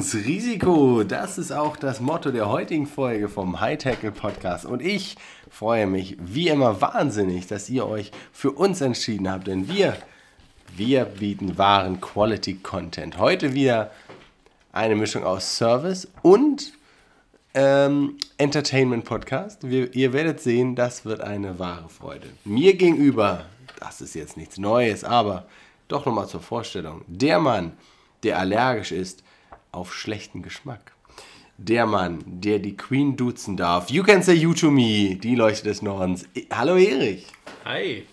2-1 Risiko. Das ist auch das Motto der heutigen Folge vom High Tackle Podcast. Und ich freue mich wie immer wahnsinnig, dass ihr euch für uns entschieden habt. Denn wir, wir bieten wahren Quality Content. Heute wieder eine Mischung aus Service und ähm, Entertainment Podcast. Wir, ihr werdet sehen, das wird eine wahre Freude. Mir gegenüber, das ist jetzt nichts Neues, aber doch nochmal zur Vorstellung. Der Mann, der allergisch ist auf schlechten Geschmack. Der Mann, der die Queen duzen darf. You can say you to me, die Leuchte des Nordens. I- Hallo Erich. Hi.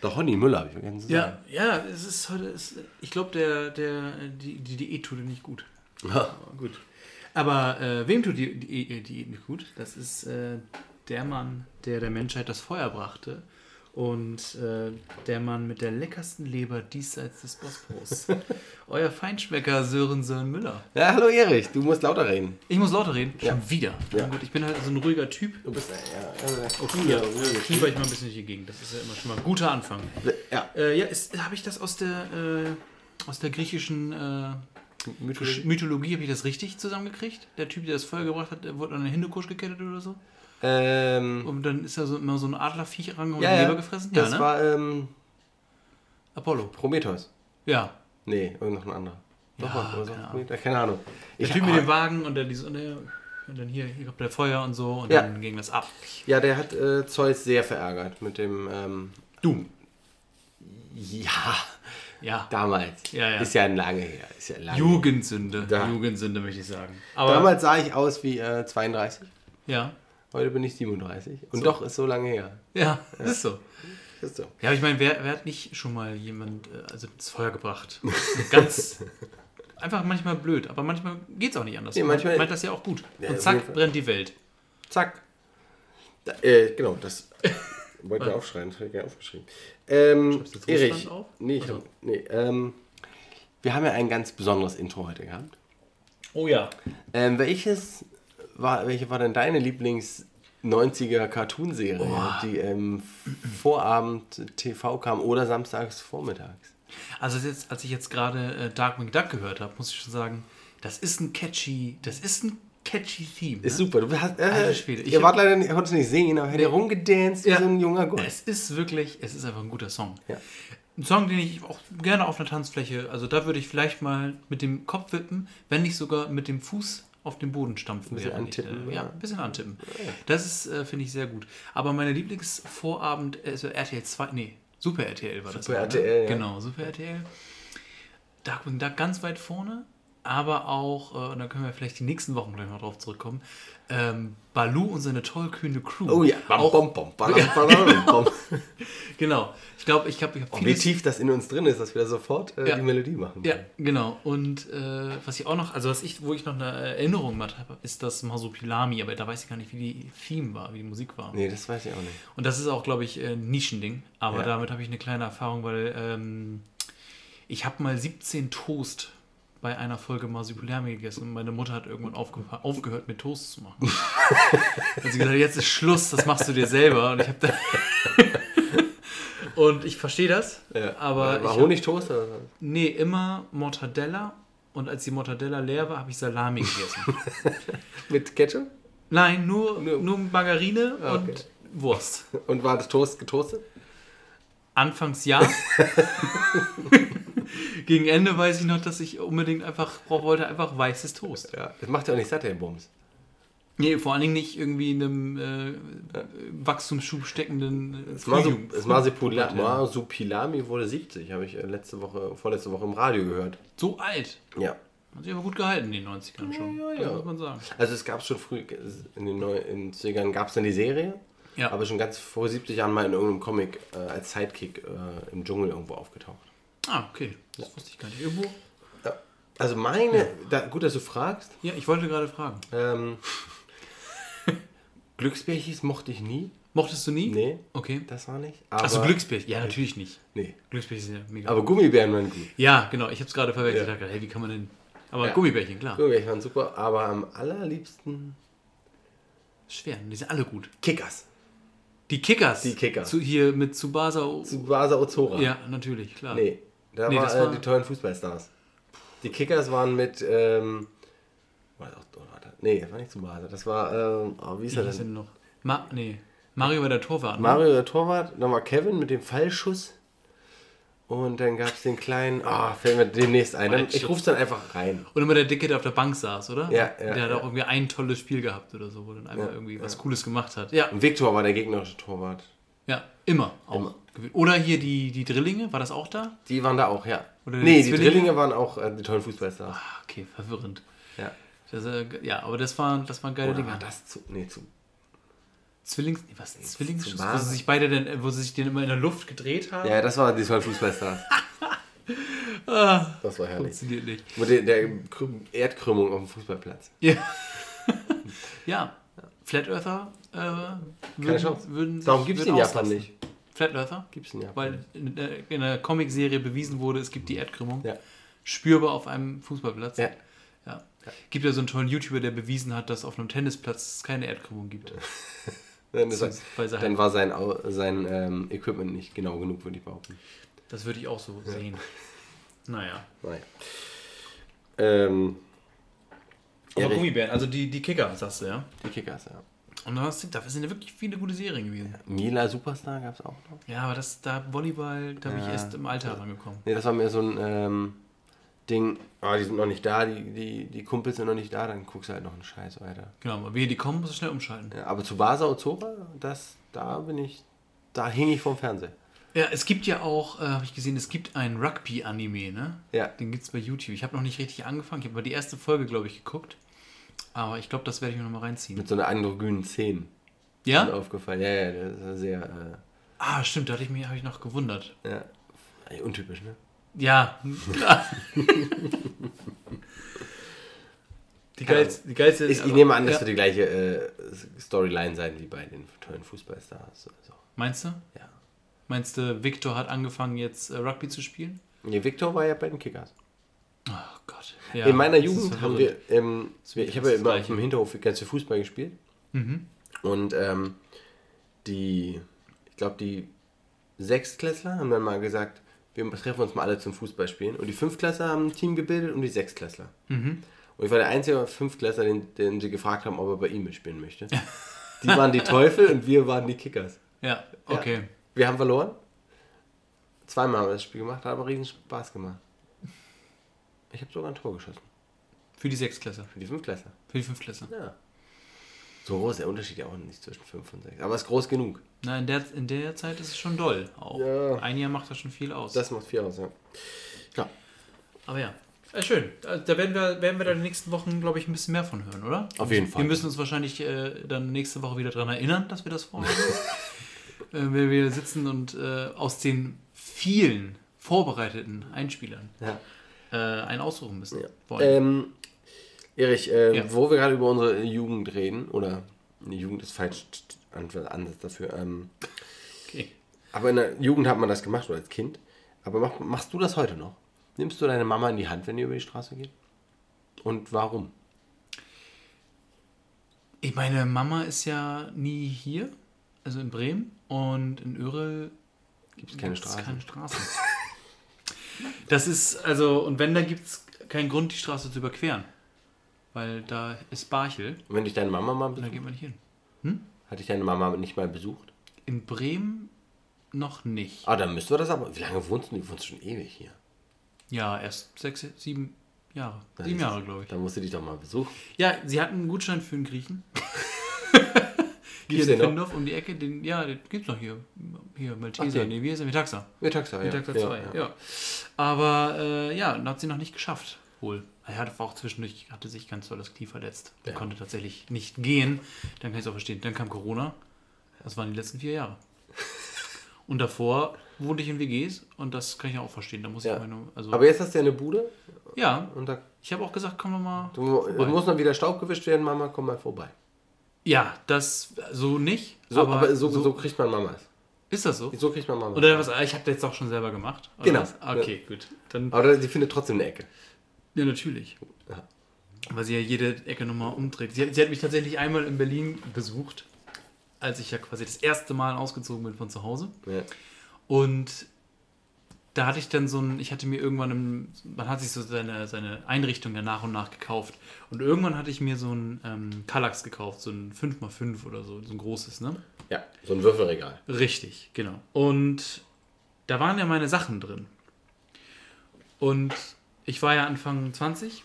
Doch Honey Müller, habe ich vergessen zu sagen. Ja, ja, es ist heute, es, ich glaube, der, der, die, die Diät tut dir nicht gut. Aber gut. Aber äh, wem tut die, die Diät nicht gut? Das ist äh, der Mann, der der Menschheit das Feuer brachte. Und äh, der Mann mit der leckersten Leber diesseits des Bosporus. Euer Feinschmecker Sören Sören Müller. Ja, hallo Erich, du musst lauter reden. Ich muss lauter reden. Ja. Schon wieder. Ja. Gut, ich bin halt so ein ruhiger Typ. Du bist ja, ja, Okay, ja, fieber ich mal ein bisschen durch die Gegend. Das ist ja immer schon mal ein guter Anfang. ja. Äh, ja, habe ich das aus der, äh, aus der griechischen äh, Mythologie. Mythologie, habe ich das richtig zusammengekriegt? Der Typ, der das Feuer gebracht hat, der wurde an den Hindukusch gekettet oder so? Ähm, Und dann ist da so immer so ein Adlerviech ran und ja, ja, Leber gefressen? Das ja, ne? war ähm, Apollo. Prometheus. Ja. Nee, irgend noch ein anderer. Doch, Ja, was, keine Ahnung. Keine Ahnung. Der Ich- Typ mit dem Wagen und, der, dies- und, der, und dann hier, hier kommt der Feuer und so und Ja. dann ging das ab. Ja, der hat äh, Zeus sehr verärgert mit dem ähm, Du. Ja, Ja. damals. Ja, ja. Ist ja lange her. Ist ja lange Jugendsünde. Da. Jugendsünde, möchte ich sagen. Aber, Damals sah ich aus wie äh, 32. ja. Heute bin ich 37. Und doch ist so lange her. Ja, ist so. Ist so. Ja, aber ich meine, wer, wer hat nicht schon mal jemand äh, also ins Feuer gebracht? Ganz einfach manchmal blöd, aber manchmal geht es auch nicht anders. Nee, Man manchmal- meint das ja auch gut. Ja, Und zack, brennt die Welt. Zack. Da, äh, genau, das wollte ich aufschreiben. Das habe ich gerne aufgeschrieben. Ähm, Schreibst du jetzt Erich. Auf? Nee, ich Also. hab, nee ähm, wir haben ja ein ganz besonderes Intro heute gehabt. Oh ja. Ähm, welches war, welche war denn deine Lieblings 90er Cartoonserie, die im Vorabend TV kam oder samstags vormittags? Also jetzt, als ich jetzt gerade äh, Darkwing Duck gehört habe, muss ich schon sagen, das ist ein catchy, das ist ein catchy Theme. Ist ne? super. Du hast, äh, ich ihr wart leider nicht, konntet nicht sehen, aber hätte Nee. rumgedanced wie Ja. so ein junger Gott. Es ist wirklich, es ist einfach ein guter Song. Ja. Ein Song, den ich auch gerne auf einer Tanzfläche, also da würde ich vielleicht mal mit dem Kopf wippen, wenn nicht sogar mit dem Fuß auf den Boden stampfen. bisschen während ich, antippen, äh, ja, ein bisschen antippen. Das ist, äh, finde ich, sehr gut. Aber meine Lieblingsvorabend, also RTL 2, nee, Super RTL war das. Super mal, RTL, ja. Genau, Super RTL. Darkwing Duck ganz weit vorne, aber auch, äh, und da können wir vielleicht die nächsten Wochen gleich noch drauf zurückkommen, ähm, Balu und seine tollkühne Crew. Oh ja. Bam, auch, bom, bom, bam, bam, bam. Genau. Ich glaube, ich habe ich hab Oh, Wie tief das in uns drin ist, dass wir da sofort äh, Ja. die Melodie machen. Ja, genau. Und äh, was ich auch noch, also was ich, wo ich noch eine Erinnerung mit habe, ist das Masupilami, aber da weiß ich gar nicht, wie die Theme war, wie die Musik war. Nee, das weiß ich auch nicht. Und das ist auch, glaube ich, ein Nischending. Aber Ja. damit habe ich eine kleine Erfahrung, weil ähm, ich habe mal 17 Toast bei einer Folge Masupilami gegessen und meine Mutter hat irgendwann aufge aufgehört, mir Toast zu machen. hat sie gesagt, jetzt ist Schluss, das machst du dir selber. Und ich habe da... und ich verstehe das, Ja. aber war hab- Honigtoast oder was? Nee, immer Mortadella. Und als die Mortadella leer war, habe ich Salami gegessen. Mit Ketchup? Nein, nur, Nur- nur Margarine Ah, okay. und Wurst. Und war das Toast getoastet? Anfangs ja. Gegen Ende weiß ich noch, dass ich unbedingt einfach wollte, einfach weißes Toast. Ja. Das macht ja auch nicht satt, der Bums. Nee, vor allen Dingen nicht irgendwie in einem äh, Wachstumsschub steckenden äh, Pubertät. Masupilami wurde 70, habe ich äh, letzte Woche, vorletzte Woche im Radio gehört. So alt. Ja. Hat sich aber gut gehalten in den 90ern schon. Ja, ja, ja. muss man sagen. Also es gab schon früh, in den Neu- in den 90ern gab es dann die Serie, Ja. aber schon ganz vor 70 Jahren mal in irgendeinem Comic äh, als Sidekick äh, im Dschungel irgendwo aufgetaucht. Ah, okay. Das wusste ich gar nicht. Irgendwo. Ja. Also meine, da, gut, dass du fragst. Ja, ich wollte gerade fragen. Ähm, Glücksbärchis mochte ich nie. Mochtest du nie? Nee, Okay. das war nicht. Achso, Aber- Glücksbärchen. Ja, natürlich nicht. Nee. Glücksbärchen sind ja mega. Aber Gummibären waren gut. ja, genau. Ich habe es gerade verwechselt. Ja. Ich dachte, hey, wie kann man denn... Aber Ja. Gummibärchen, klar. Gummibärchen waren super, aber am allerliebsten Schwer. Die sind alle gut. Kickers. Die Kickers. Die Kicker. Zu, hier mit Tsubasa. Tsubasa Ozora. Ja, natürlich, klar. Nee, da Nee, war, das äh, war- die tollen Fußballstars. Die Kickers waren mit, ähm, war das auch, oh, warte, nee, das war nicht Tsubasa, das war, ähm, oh, wie ist er denn? noch? Ma nee. Mario war der Torwart. Ne? Mario der Torwart, dann war Kevin mit dem Fallschuss und dann gab es den kleinen, ah, fällt mir demnächst ein. Dann, ich ruf's dann einfach rein. Und immer der Dicke, der auf der Bank saß, oder? Ja, ja, Der hat ja. auch irgendwie ein tolles Spiel gehabt oder so, wo dann einmal Ja, irgendwie was. Cooles gemacht hat. Ja, Und Viktor war der gegnerische Torwart. ja, immer auch. Immer. Oder hier die, die Drillinge, war das auch da? Die waren da auch, ja. Oder die nee, die Zwillinge? Drillinge waren auch äh, die tollen Fußballstars. Ah, okay, verwirrend. Ja. Das, äh, ja, aber das waren, das waren geile Oder Dinge. war das zu, nee, zu, Zwillings, nee, was, Zwillingsschuss? Zu Wo sie sich beide denn, wo sie sich den immer in der Luft gedreht haben? ja, das waren die tollen Fußballstars. das war herrlich. Funktioniert nicht. Mit der, der Krü- Erdkrümmung auf dem Fußballplatz. Ja. ja. Flat Earther äh, würden, Chance. würden sich, Darum gibt es in Japan nicht. Flat Earther? Gibt's in Japan Weil in, der- in der Comicserie bewiesen wurde, es gibt die Erdkrümmung. Ja. Spürbar auf einem Fußballplatz. Ja. Ja. Gibt ja so einen tollen YouTuber, der bewiesen hat, dass auf einem Tennisplatz es keine Erdkrümmung gibt. Dann, Sonst- dann halt- war sein, sein ähm, Equipment nicht genau genug, würde ich behaupten. Das würde ich auch so sehen. Naja. Naja. Ähm, Aber Erich- Gummibären, also die, die Kicker, sagst du, ja? die Kickers, ja. Und da sind, dafür sind ja wirklich viele gute Serien gewesen. Mila Superstar gab es auch noch. Ja, aber das, da Volleyball, da bin ich erst im Alter rangekommen. Nee, das war mir so ein ähm, Ding, ah, die sind noch nicht da, die, die, die Kumpels sind noch nicht da, dann guckst du halt noch einen Scheiß weiter. Genau, aber wehe, die kommen, musst du schnell umschalten. Ja, aber zu Basa und Zora, das, da bin ich, da hing ich vom Fernseher. Ja, es gibt ja auch, äh, habe ich gesehen, es gibt ein Rugby-Anime, ne? Ja. Den gibt es bei YouTube. Ich habe noch nicht richtig angefangen. Ich habe mal die erste Folge, glaube ich, geguckt. Aber ich glaube, das werde ich mir nochmal reinziehen. Mit so einer androgynen Szene. Mir Ja? aufgefallen. Ja, ja, das ist sehr, Ah, stimmt, da hatte ich mich, habe ich noch gewundert. äh, ja, untypisch, ne? Ja, die geilste, die geilste Ich, ich nehme an, dass ja. wir die gleiche äh, Storyline sein wie bei den tollen Fußballstars. Also, Meinst du? ja. Meinst du, Victor hat angefangen jetzt äh, Rugby zu spielen? Nee, Victor war ja bei den Kickers. Oh Gott. Ja, In meiner Jugend haben wir, ähm, ich habe ja immer dem Hinterhof ganz viel Fußball gespielt. Mhm. Und ähm, die, ich glaube, die Sechstklässler haben dann mal gesagt, wir treffen uns mal alle zum Fußballspielen. Und die Fünftklässler haben ein Team gebildet und die Sechstklässler. Mhm. Und ich war der einzige Fünftklässler, den, den sie gefragt haben, ob er bei ihm mitspielen möchte. Die waren die Teufel und wir waren die Kickers. Ja, okay. Wir haben verloren. Zweimal haben wir das Spiel gemacht, hat aber riesen Spaß gemacht. Ich habe sogar ein Tor geschossen. Für die Sechsklässler. Für die Fünftklässler. Für die Fünftklässler. Ja. So groß ist der Unterschied ja auch nicht zwischen 5 und 6. Aber es ist groß genug. Na, in der, in der Zeit ist es schon doll. Auch. Ja. Ein Jahr macht das schon viel aus. Das macht viel aus, ja. Ja. Aber ja. ja schön. Da da werden wir, werden wir dann in den nächsten Wochen, glaube ich, ein bisschen mehr von hören, oder? Auf jeden Fall. Wir müssen uns wahrscheinlich äh, dann nächste Woche wieder daran erinnern, dass wir das vorhaben. äh, wenn wir sitzen und äh, aus den vielen vorbereiteten Einspielern ja. Äh, einen aussuchen müssen. Ja. Ähm, Erich, äh, Ja. wo wir gerade über unsere Jugend reden, oder die Jugend ist falsch An- Ansatz dafür. Ähm, okay. aber in der Jugend hat man das gemacht oder als Kind. Aber mach, machst du das heute noch? Nimmst du deine Mama in die Hand, wenn ihr über die Straße geht? Und warum? Ich meine, Mama ist ja nie hier, also in Bremen. Und in Öre gibt es keine Straßen. keine Straßen. das ist, also, und wenn, dann gibt es keinen Grund, die Straße zu überqueren. Weil da ist Barchel Und wenn dich deine Mama mal da besucht? geht man nicht hin. Hat dich deine Mama nicht mal besucht? In Bremen noch nicht. Ah, dann müssten wir das aber. Wie lange wohnst du? Du wohnst schon ewig hier. Ja, erst sechs, sieben Jahre. Sieben Jahre, glaube ich. Dann musst du dich doch mal besuchen. Ja, sie hatten einen Gutschein für einen Griechen. Gibt's hier in? Findorf um die Ecke, den, ja, den gibt's noch hier. Hier, Ach, Malteser. den. Nee, wie heißt der? Metaxa. Mit Taxa, ja. Metaxa 2, ja. Aber äh, ja, dann hat sie noch nicht geschafft, wohl. Er hatte auch zwischendurch, hatte sich ganz doll das Knie verletzt. Er Ja. konnte tatsächlich nicht gehen. Dann kann ich es auch verstehen. Dann kam Corona. Das waren die letzten vier Jahre. Und davor wohnte ich in WGs und das kann ich auch verstehen. Da muss Ja. ich meine, also Aber jetzt hast du ja eine Bude ja, und da ich habe auch gesagt, komm mal. du, es muss noch wieder Staub gewischt werden, Mama, komm mal vorbei. Ja, das so nicht. So, aber, aber, so, so, kriegt man Mamas. ist das so? So kriegt man Mamas. Oder was? Ich habe das jetzt auch schon selber gemacht. Genau. was? Okay, gut. Dann Aber sie findet trotzdem eine Ecke. Ja, natürlich. Ja. Weil sie ja jede Ecke nochmal umdreht. Sie hat, sie hat mich tatsächlich einmal in Berlin besucht, als ich ja quasi das erste Mal ausgezogen bin von zu Hause. Ja. Und da hatte ich dann so ein, ich hatte mir irgendwann, im, man hat sich so seine, seine Einrichtung ja nach und nach gekauft. Und irgendwann hatte ich mir so ein ähm, Kallax gekauft, so ein 5x5 oder so, so ein großes, ne? ja, so ein Würfelregal. Richtig, genau. Und da waren ja meine Sachen drin. Und ich war ja Anfang 20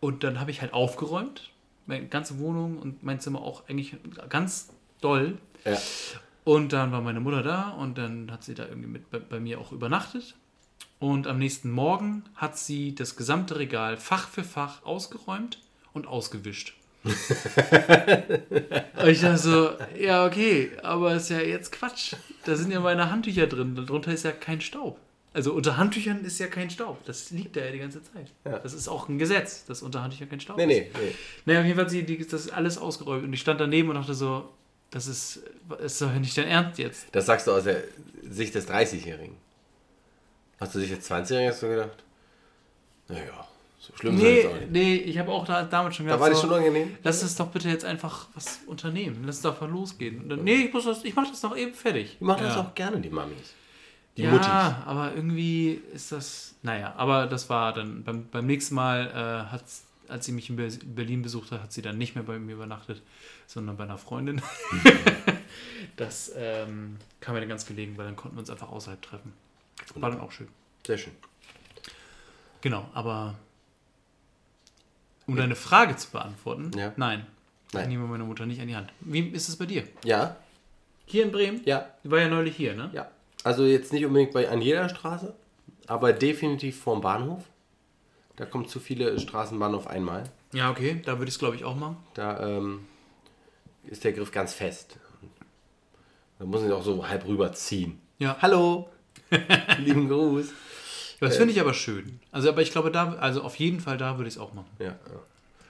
und dann habe ich halt aufgeräumt, meine ganze Wohnung und mein Zimmer auch eigentlich ganz doll. Ja. Und dann war meine Mutter da und dann hat sie da irgendwie mit bei, bei mir auch übernachtet. Und am nächsten Morgen hat sie das gesamte Regal Fach für Fach ausgeräumt und ausgewischt. und ich dachte so, ja, okay, aber ist ja jetzt Quatsch. Da sind ja meine Handtücher drin, darunter ist ja kein Staub. Also unter Handtüchern ist ja kein Staub. Das liegt da ja die ganze Zeit. Ja. Das ist auch ein Gesetz, dass unter Handtüchern kein Staub Nee, ist. nee, nee. Naja, auf jeden Fall hat sie die, das alles ausgeräumt und ich stand daneben und dachte so, das ist, ist doch nicht dein Ernst jetzt. Das sagst du aus der Sicht des 30-Jährigen. Hast du dich als 20-Jähriger so gedacht? Naja, so schlimm ist Nee, es auch nicht. nee, ich habe auch da, damals schon Da gedacht, war die so, schon unangenehm? lass uns doch bitte jetzt einfach was unternehmen. Lass es doch mal losgehen. Dann, nee, ich, muss das, ich mach das noch eben fertig. Die machen das ja. auch gerne, die Mamis. Die ja, Muttis. aber irgendwie ist das, naja, aber das war dann, beim, beim nächsten Mal, äh, hat, als sie mich in Be- Berlin besucht hat, hat sie dann nicht mehr bei mir übernachtet, sondern bei einer Freundin. das ähm, kam mir dann ganz gelegen, weil dann konnten wir uns einfach außerhalb treffen. War dann auch schön. Sehr schön. Genau, aber um deine Frage zu beantworten, Ja. nein. Nein. Ich nehme meine Mutter nicht an die Hand. Wie ist es bei dir? Ja, Hier in Bremen? ja, Die war ja neulich hier, ne? ja. Also jetzt nicht unbedingt bei, an jeder Straße, aber definitiv vorm Bahnhof. Da kommen zu viele Straßenbahnen auf einmal. Ja, okay, da würde ich es glaube ich auch machen. Da ähm, ist der Griff ganz fest. Da muss ich auch so halb rüberziehen. Ja. Hallo, lieben Gruß. Das finde ich aber schön. Also, aber ich glaube, da, also auf jeden Fall da würde ich es auch machen. Ja, ja.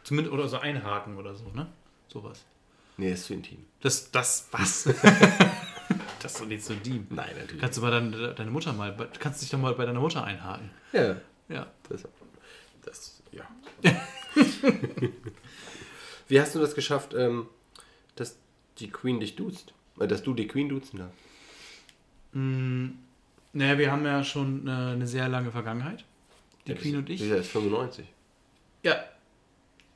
Zumindest, oder so einhaken oder so, ne? Sowas. Nee, ist zu intim. Das, das, was? das ist doch nicht so deep. Nein, natürlich. Kannst du mal deine, deine Mutter mal, kannst dich doch mal bei deiner Mutter einhaken. ja, Ja. das, das ja. Wie hast du das geschafft, ähm, dass die Queen dich duzt? Äh, dass du die Queen duzen darfst? Naja, wir haben ja schon eine, eine sehr lange Vergangenheit. Die Ja, Queen und ich. Die ist ja erst 95. Ja.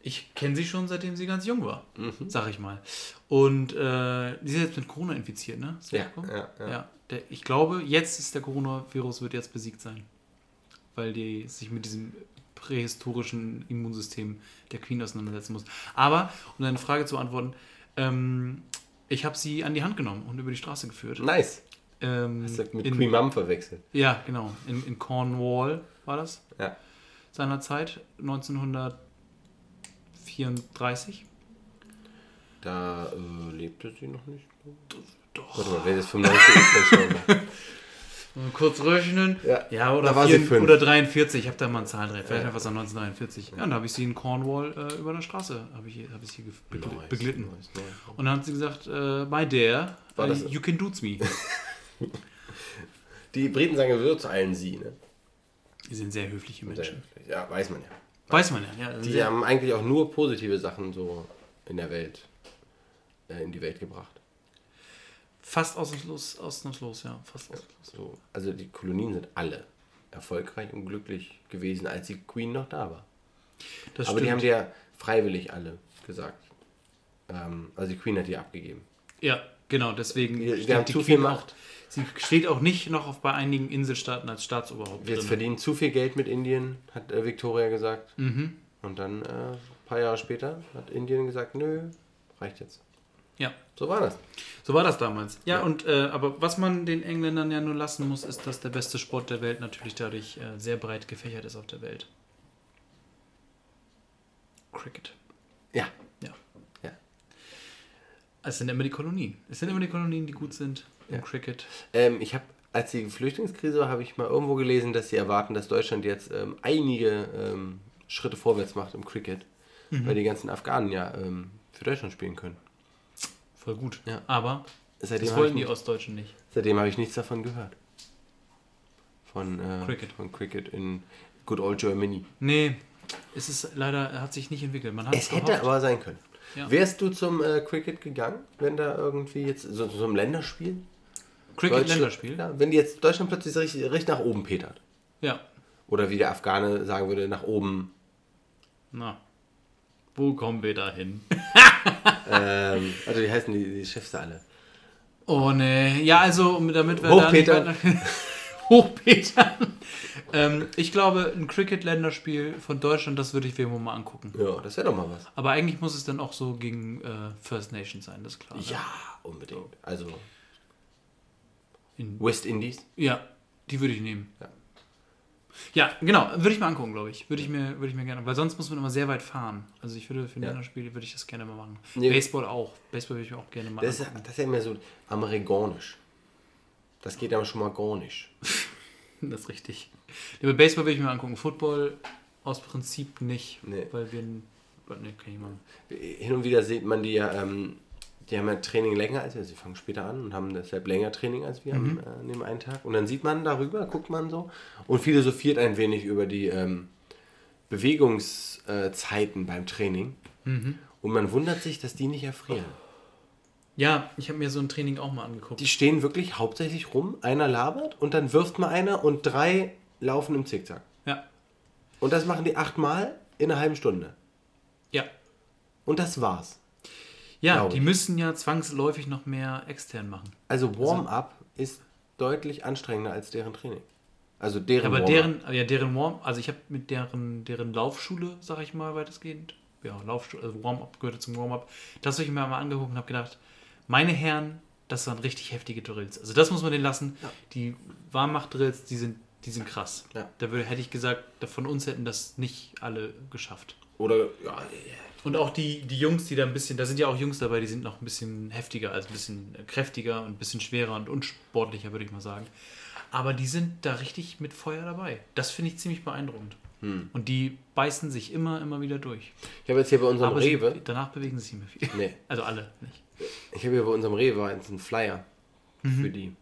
Ich kenne sie schon, seitdem sie ganz jung war, Mhm. sag ich mal. Und äh, sie ist jetzt mit Corona infiziert, ne? Ja, mitbekommen? ja, ja. der, ich glaube, jetzt ist der Coronavirus wird jetzt besiegt sein. Weil die sich mit diesem prähistorischen Immunsystem der Queen auseinandersetzen muss. Aber, um deine Frage zu beantworten, ähm, ich habe sie an die Hand genommen und über die Straße geführt. Nice. Ähm, Hast du mit in, Queen Mum verwechselt. Ja, genau. In, in Cornwall war das Ja. seinerzeit, 1934. Da äh, lebte sie noch nicht. Doch. Warte mal, wer ist 95 ist kurz rechnen. Ja, oder, da vier- oder 43. Ich habe da mal eine Zahl drin. Vielleicht Ja. einfach so 1943. Ja, und da habe ich sie in Cornwall äh, über der Straße habe ich, hab ich sie begl Nice, beglitten. nice, nice. Und dann hat sie gesagt, äh, my dear, War das- you can dudes me. Die Briten sagen Gewürzeilen sie, ne? Die sind sehr höfliche Sehr Menschen. höflich. Ja, weiß man ja. Weiß man ja. ja Die sehr, haben eigentlich auch nur positive Sachen so in der Welt, äh, in die Welt gebracht. Fast ausnahmslos, ausnahmslos, ja. Fast ausnahmslos. So, also die Kolonien sind alle erfolgreich und glücklich gewesen, als die Queen noch da war. Das Aber die haben stimmt. die ja freiwillig alle gesagt. Ähm, also die Queen hat die abgegeben. Ja, genau, deswegen Die- die haben die zu Queen viel auch, Macht. sie steht auch nicht noch auf, bei einigen Inselstaaten als Staatsoberhaupt Wir drin. verdienen zu viel Geld mit Indien, hat äh, Victoria gesagt. Mhm. Und dann äh, ein paar Jahre später hat Indien gesagt, nö, reicht jetzt. Ja, So war das. so war das damals. Ja, Ja. und äh, aber was man den Engländern ja nur lassen muss, ist, dass der beste Sport der Welt natürlich dadurch äh, sehr breit gefächert ist auf der Welt. Cricket. Ja. Ja. Ja. Es sind immer die Kolonien. Es sind immer die Kolonien, die gut sind im Ja. Cricket. Ähm, ich habe als die Flüchtlingskrise war, habe ich mal irgendwo gelesen, dass sie erwarten, dass Deutschland jetzt ähm, einige ähm, Schritte vorwärts macht im Cricket, Mhm. weil die ganzen Afghanen ja ähm, für Deutschland spielen können. Voll gut. Ja. Aber Seitdem das wollten die Ostdeutschen nicht. seitdem habe ich nichts davon gehört. Von äh, Cricket. Von Cricket in Good Old Germany. Nee, es ist leider, hat sich nicht entwickelt. Man hat Es hätte aber sein können. Ja. Wärst du zum äh, Cricket gegangen, wenn da irgendwie jetzt so, so ein Länderspiel? Cricket Deutschland- Länderspiel. Ja, wenn jetzt Deutschland plötzlich so richtig, richtig nach oben petert. ja. Oder wie der Afghane sagen würde, nach oben. Na. Wo kommen wir da hin? Ähm, also wie heißen die, die Chefs da alle? Oh ne, ja, also damit wir Hochpeter. da nicht weiter- Hochpeter. ähm, ich glaube, ein Cricket-Länderspiel von Deutschland, das würde ich mir mal angucken. Ja, das wäre doch mal was. Aber eigentlich muss es dann auch so gegen äh, First Nation sein, das ist klar. ne? Ja, unbedingt. Also In, West Indies. ja, die würde ich nehmen. Ja. Ja, genau, würde ich mir angucken, glaube ich. Würde ich mir, würde ich mir gerne, weil sonst muss man immer sehr weit fahren. Also ich würde für ein Ja. Länderspiel würde ich das gerne mal machen. Nee. Baseball auch. Baseball würde ich mir auch gerne mal Das ist, angucken. das ist ja immer so amerikanisch. Das geht aber schon mal gar nicht. Das ist richtig. Ja, Baseball würde ich mir angucken. Football aus Prinzip nicht. Nee. Weil wir. Nee, kann ich machen. Hin und wieder sieht man die ja, ähm, die haben ja Training länger als wir. Sie fangen später an und haben deshalb länger Training als wir Mhm. am, äh, an dem einen Tag. Und dann sieht man darüber, guckt man so und philosophiert ein wenig über die ähm, Bewegungszeiten beim Training. Mhm. Und man wundert sich, dass die nicht erfrieren. Ja, ich habe mir so ein Training auch mal angeguckt. Die stehen wirklich hauptsächlich rum, einer labert und dann wirft mal einer und drei laufen im Zickzack. ja. Und das machen die achtmal in einer halben Stunde. Ja. Und das war's. Ja, die ich. müssen ja zwangsläufig noch mehr extern machen. Also Warm-up ist deutlich anstrengender als deren Training. Also deren Aber deren, ja, deren Warm, also ich habe mit deren, deren Laufschule, sag ich mal, weitestgehend, ja, Laufschule, also Warm-up gehörte zum Warm-up, das habe ich mir mal angeguckt und habe gedacht, meine Herren, das waren richtig heftige Drills. Also das muss man denen lassen. Die Warmmacht-Drills, die sind, die sind krass. Ja. Da würde, hätte ich gesagt, von uns hätten das nicht alle geschafft. Oder, ja, Und auch die, die Jungs, die da ein bisschen, da sind ja auch Jungs dabei, die sind noch ein bisschen heftiger, also ein bisschen kräftiger und ein bisschen schwerer und unsportlicher, würde ich mal sagen. Aber die sind da richtig mit Feuer dabei. Das finde ich ziemlich beeindruckend. Und die beißen sich immer, immer wieder durch. ich habe jetzt hier bei unserem Aber Rewe, sie, danach bewegen sie sich nicht mehr viel. Nee. Also alle nicht. ich habe hier bei unserem Rewe einen Flyer Mhm. für die.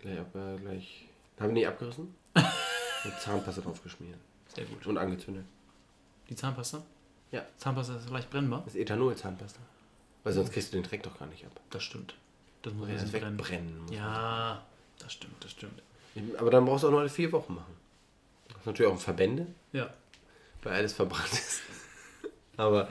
Gleich, ab, äh, gleich. Haben die abgerissen? Mit Zahnpasta draufgeschmiert. Sehr gut. Und angezündet. Die Zahnpasta? Ja. Zahnpasta ist leicht brennbar. Das ist Ethanol-Zahnpasta. Weil sonst kriegst du den Dreck doch gar nicht ab. Das stimmt. Das muss Ja, brennen. wegbrennen muss Ja, das stimmt, das stimmt. Aber dann brauchst du auch nur alle vier Wochen machen. Das ist natürlich auch Verbände, Ja. weil alles verbrannt ist. Aber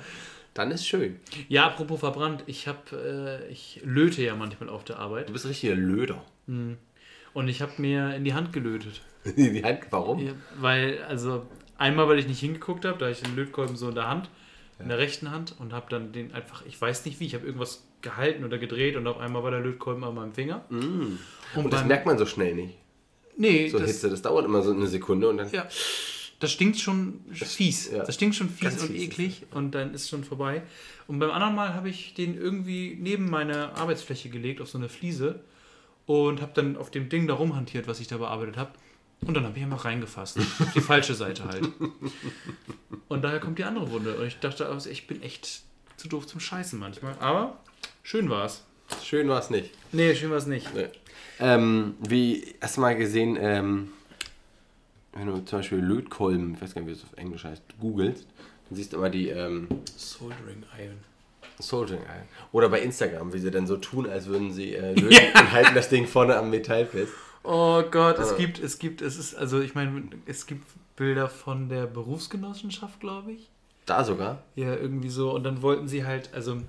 dann ist schön. Ja, apropos verbrannt, ich habe, äh, ich löte ja manchmal auf der Arbeit. Du bist richtig ein Löder. Und ich habe mir in die Hand gelötet. In die Hand, warum? Weil, also, einmal, weil ich nicht hingeguckt habe, da hatte ich den Lötkolben so in der Hand, in der rechten Hand und habe dann den einfach, ich weiß nicht wie, ich habe irgendwas gehalten oder gedreht und auf einmal war der Lötkolben an meinem Finger. Und, Und das beim- merkt man so schnell nicht. nee, So das, Hitze, das dauert immer so eine Sekunde und dann. ja, das stinkt schon fies. ja. Das stinkt schon fies Ganz und fies ist eklig und dann ist schon vorbei. Und beim anderen Mal habe ich den irgendwie neben meine Arbeitsfläche gelegt, auf so eine Fliese und habe dann auf dem Ding da rumhantiert, was ich da bearbeitet habe. Und dann habe ich einfach reingefasst. Die falsche Seite halt. Und daher kommt die andere Wunde. Und ich dachte, also ich bin echt zu doof zum Scheißen manchmal. Aber schön war es. Schön war es nicht. Nee, schön war es nicht. Nee. Ähm, wie hast du mal gesehen, ähm, wenn du zum Beispiel Lötkolben, ich weiß gar nicht, wie es auf Englisch heißt, googelst, dann siehst du immer die ähm, Soldering Iron. Soldering Iron. Oder bei Instagram, wie sie dann so tun, als würden sie äh, löten und halten das Ding vorne am Metall fest. Oh Gott, es gibt, es gibt, es ist, also ich meine, es gibt Bilder von der Berufsgenossenschaft, glaube ich. Da sogar. Ja, irgendwie so. Und dann wollten sie halt, also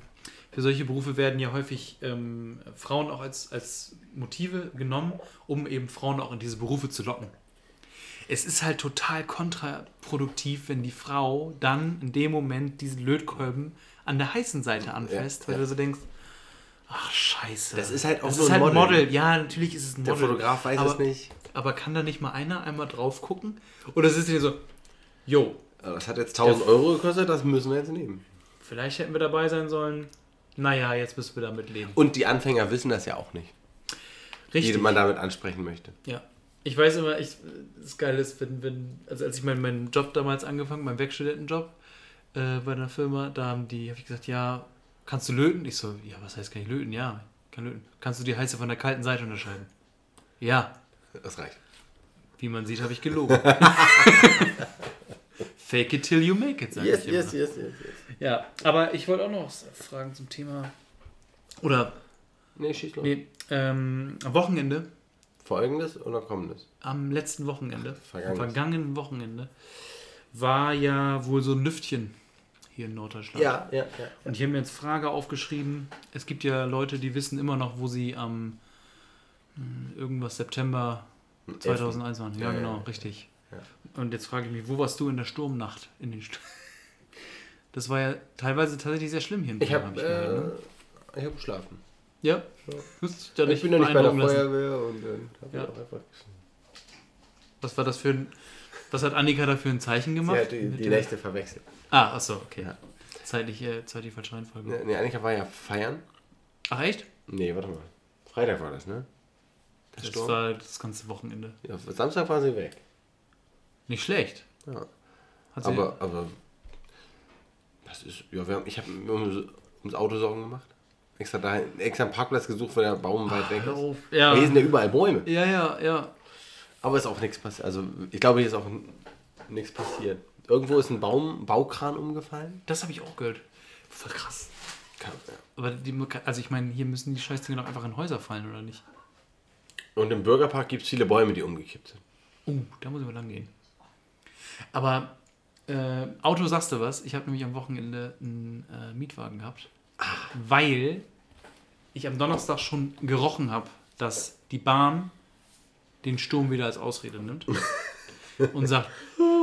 für solche Berufe werden ja häufig ähm, Frauen auch als, als Motive genommen, um eben Frauen auch in diese Berufe zu locken. Es ist halt total kontraproduktiv, wenn die Frau dann in dem Moment diesen Lötkolben an der heißen Seite anfasst, Ja, weil ja. du so denkst, ach scheiße. Das ist halt auch das nur ist ein halt Model. Ja, natürlich ist es ein Der Model. Fotograf weiß aber, es nicht. Aber kann da nicht mal einer einmal drauf gucken? Oder ist es dir so, jo, Aber Das hat jetzt 1000 Euro gekostet, das müssen wir jetzt nehmen. Vielleicht hätten wir dabei sein sollen. Naja, jetzt müssen wir damit leben. Und die Anfänger wissen das ja auch nicht. Richtig. die man damit ansprechen möchte. Ja. Ich weiß immer, ich, das Geile ist, wenn, wenn, also als ich meinen, meinen Job damals angefangen, meinen Werkstudentenjob äh, bei einer Firma, da haben die, habe ich gesagt, ja, kannst du löten? Ich so, ja, was heißt kann ich löten? Ja, kann löten. Kannst du die heiße von der kalten Seite unterscheiden? Ja, Das reicht. wie man sieht, habe ich gelogen. Fake it till you make it, sag ich immer. yes, yes, yes. Ja, aber ich wollte auch noch was fragen zum Thema, oder, Nee, schieß los. nee, ähm, am Wochenende, Folgendes oder kommendes? am letzten Wochenende, am Vergangenes. vergangenen Wochenende, war ja wohl so ein Lüftchen hier in Norddeutschland. ja, ja. Und ich habe mir jetzt Frage aufgeschrieben. Es gibt ja Leute, die wissen immer noch, wo sie am hm, irgendwas September 2001 waren. Ja, Ja, ja, genau, ja. richtig. Ja. Und jetzt frage ich mich, wo warst du in der Sturmnacht? In den St das war ja teilweise tatsächlich sehr schlimm hier in Ich habe hab gehört, ne? äh, ich hab geschlafen. Ja? Da Ich bin ja nicht bei der. Feuerwehr und dann habe Ja. ich auch einfach Was war das für ein. Was hat Annika da für ein Zeichen Sie gemacht? hat die, die Nächte verwechselt. Ah, achso, okay. Ja. Zeitlich, äh, zeitlich falsche Reihenfolge. Nee, nee, eigentlich war ja feiern. Ach, echt? Nee, warte mal. Freitag war das, ne? Der Das Sturm. war das ganze Wochenende. Ja, Samstag war sie weg. Nicht schlecht. Ja. Hat sie, Aber, aber das ist, ja, wir haben, ich habe mir ums, ums Auto Sorgen gemacht. Extra, dahin, extra einen Parkplatz gesucht, weil der Baum weit weg ist. auf. Ja. Hier sind ja überall Bäume. Ja, ja, ja. Aber ist auch nichts passiert. Also ich glaube, hier ist auch nichts passiert. Irgendwo ist ein Baum, Baukran umgefallen. Das habe ich auch gehört. Voll krass. Kann- ja. Aber die, also ich meine, hier müssen die Scheißdinger doch einfach in Häuser fallen, oder nicht? Und im Bürgerpark gibt es viele Bäume, die umgekippt sind. Oh, da muss ich mal lang gehen. Aber äh, Auto sagst du was? Ich habe nämlich am Wochenende einen äh, Mietwagen gehabt, weil ich am Donnerstag schon gerochen habe, dass die Bahn den Sturm wieder als Ausrede nimmt und sagt,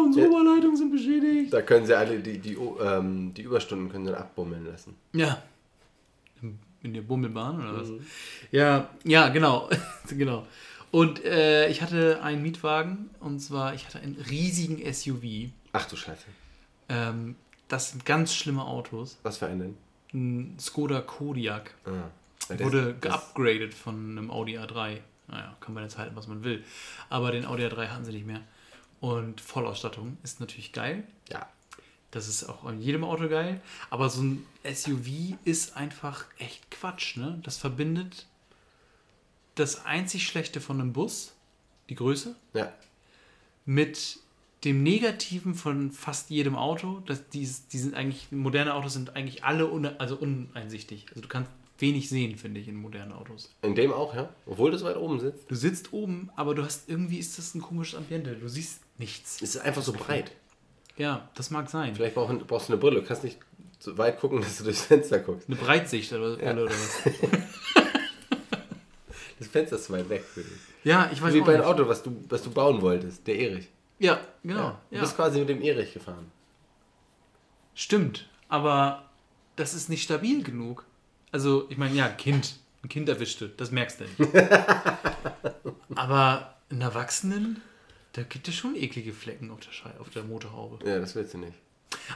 oh, unsere Oberleitungen sind beschädigt. Da können sie alle die, die, ähm, die Überstunden können sie dann abbummeln lassen. Ja. In- der Bummelbahn oder was? Ja, ja, genau. genau. Und äh, ich hatte einen Mietwagen und zwar, ich hatte einen riesigen SUV. Ach du Scheiße. Ähm, das sind ganz schlimme Autos. Was für einen denn? Ein Skoda Kodiaq Ah. Der- wurde das- geupgradet von einem Audi A3. Naja, kann man jetzt halten, was man will. Aber den Audi A3 hatten sie nicht mehr. Und Vollausstattung ist natürlich geil. Ja. Das ist auch an jedem Auto geil. Aber so ein SUV ist einfach echt Quatsch. Ne? Das verbindet das einzig Schlechte von einem Bus, die Größe, Ja. mit dem Negativen von fast jedem Auto. Das, die, die sind eigentlich, moderne Autos sind eigentlich alle un, also uneinsichtig. Also du kannst wenig sehen, finde ich, in modernen Autos. In dem auch, ja? Obwohl das weit oben sitzt. Du sitzt oben, aber du hast irgendwie ist das ein komisches Ambiente. Du siehst nichts. Es ist einfach so breit. Ja, das mag sein. Vielleicht brauch- brauchst du eine Brille. Du kannst nicht so weit gucken, dass du durchs Fenster guckst. Eine Breitsicht oder, Ja. oder was. Das Fenster ist zu weit weg für dich. Ja, ich weiß Wie bei einem. Auto, was du, was du bauen wolltest. Der Erich. Ja, genau. Ja. Du Ja. bist quasi mit dem Erich gefahren. Stimmt, aber das ist nicht stabil genug. Also, ich meine, ja, Kind, ein Kind erwischte, das merkst du nicht. aber einen Erwachsenen, da gibt es schon eklige Flecken auf der, Schei auf der Motorhaube. Ja, das willst du nicht.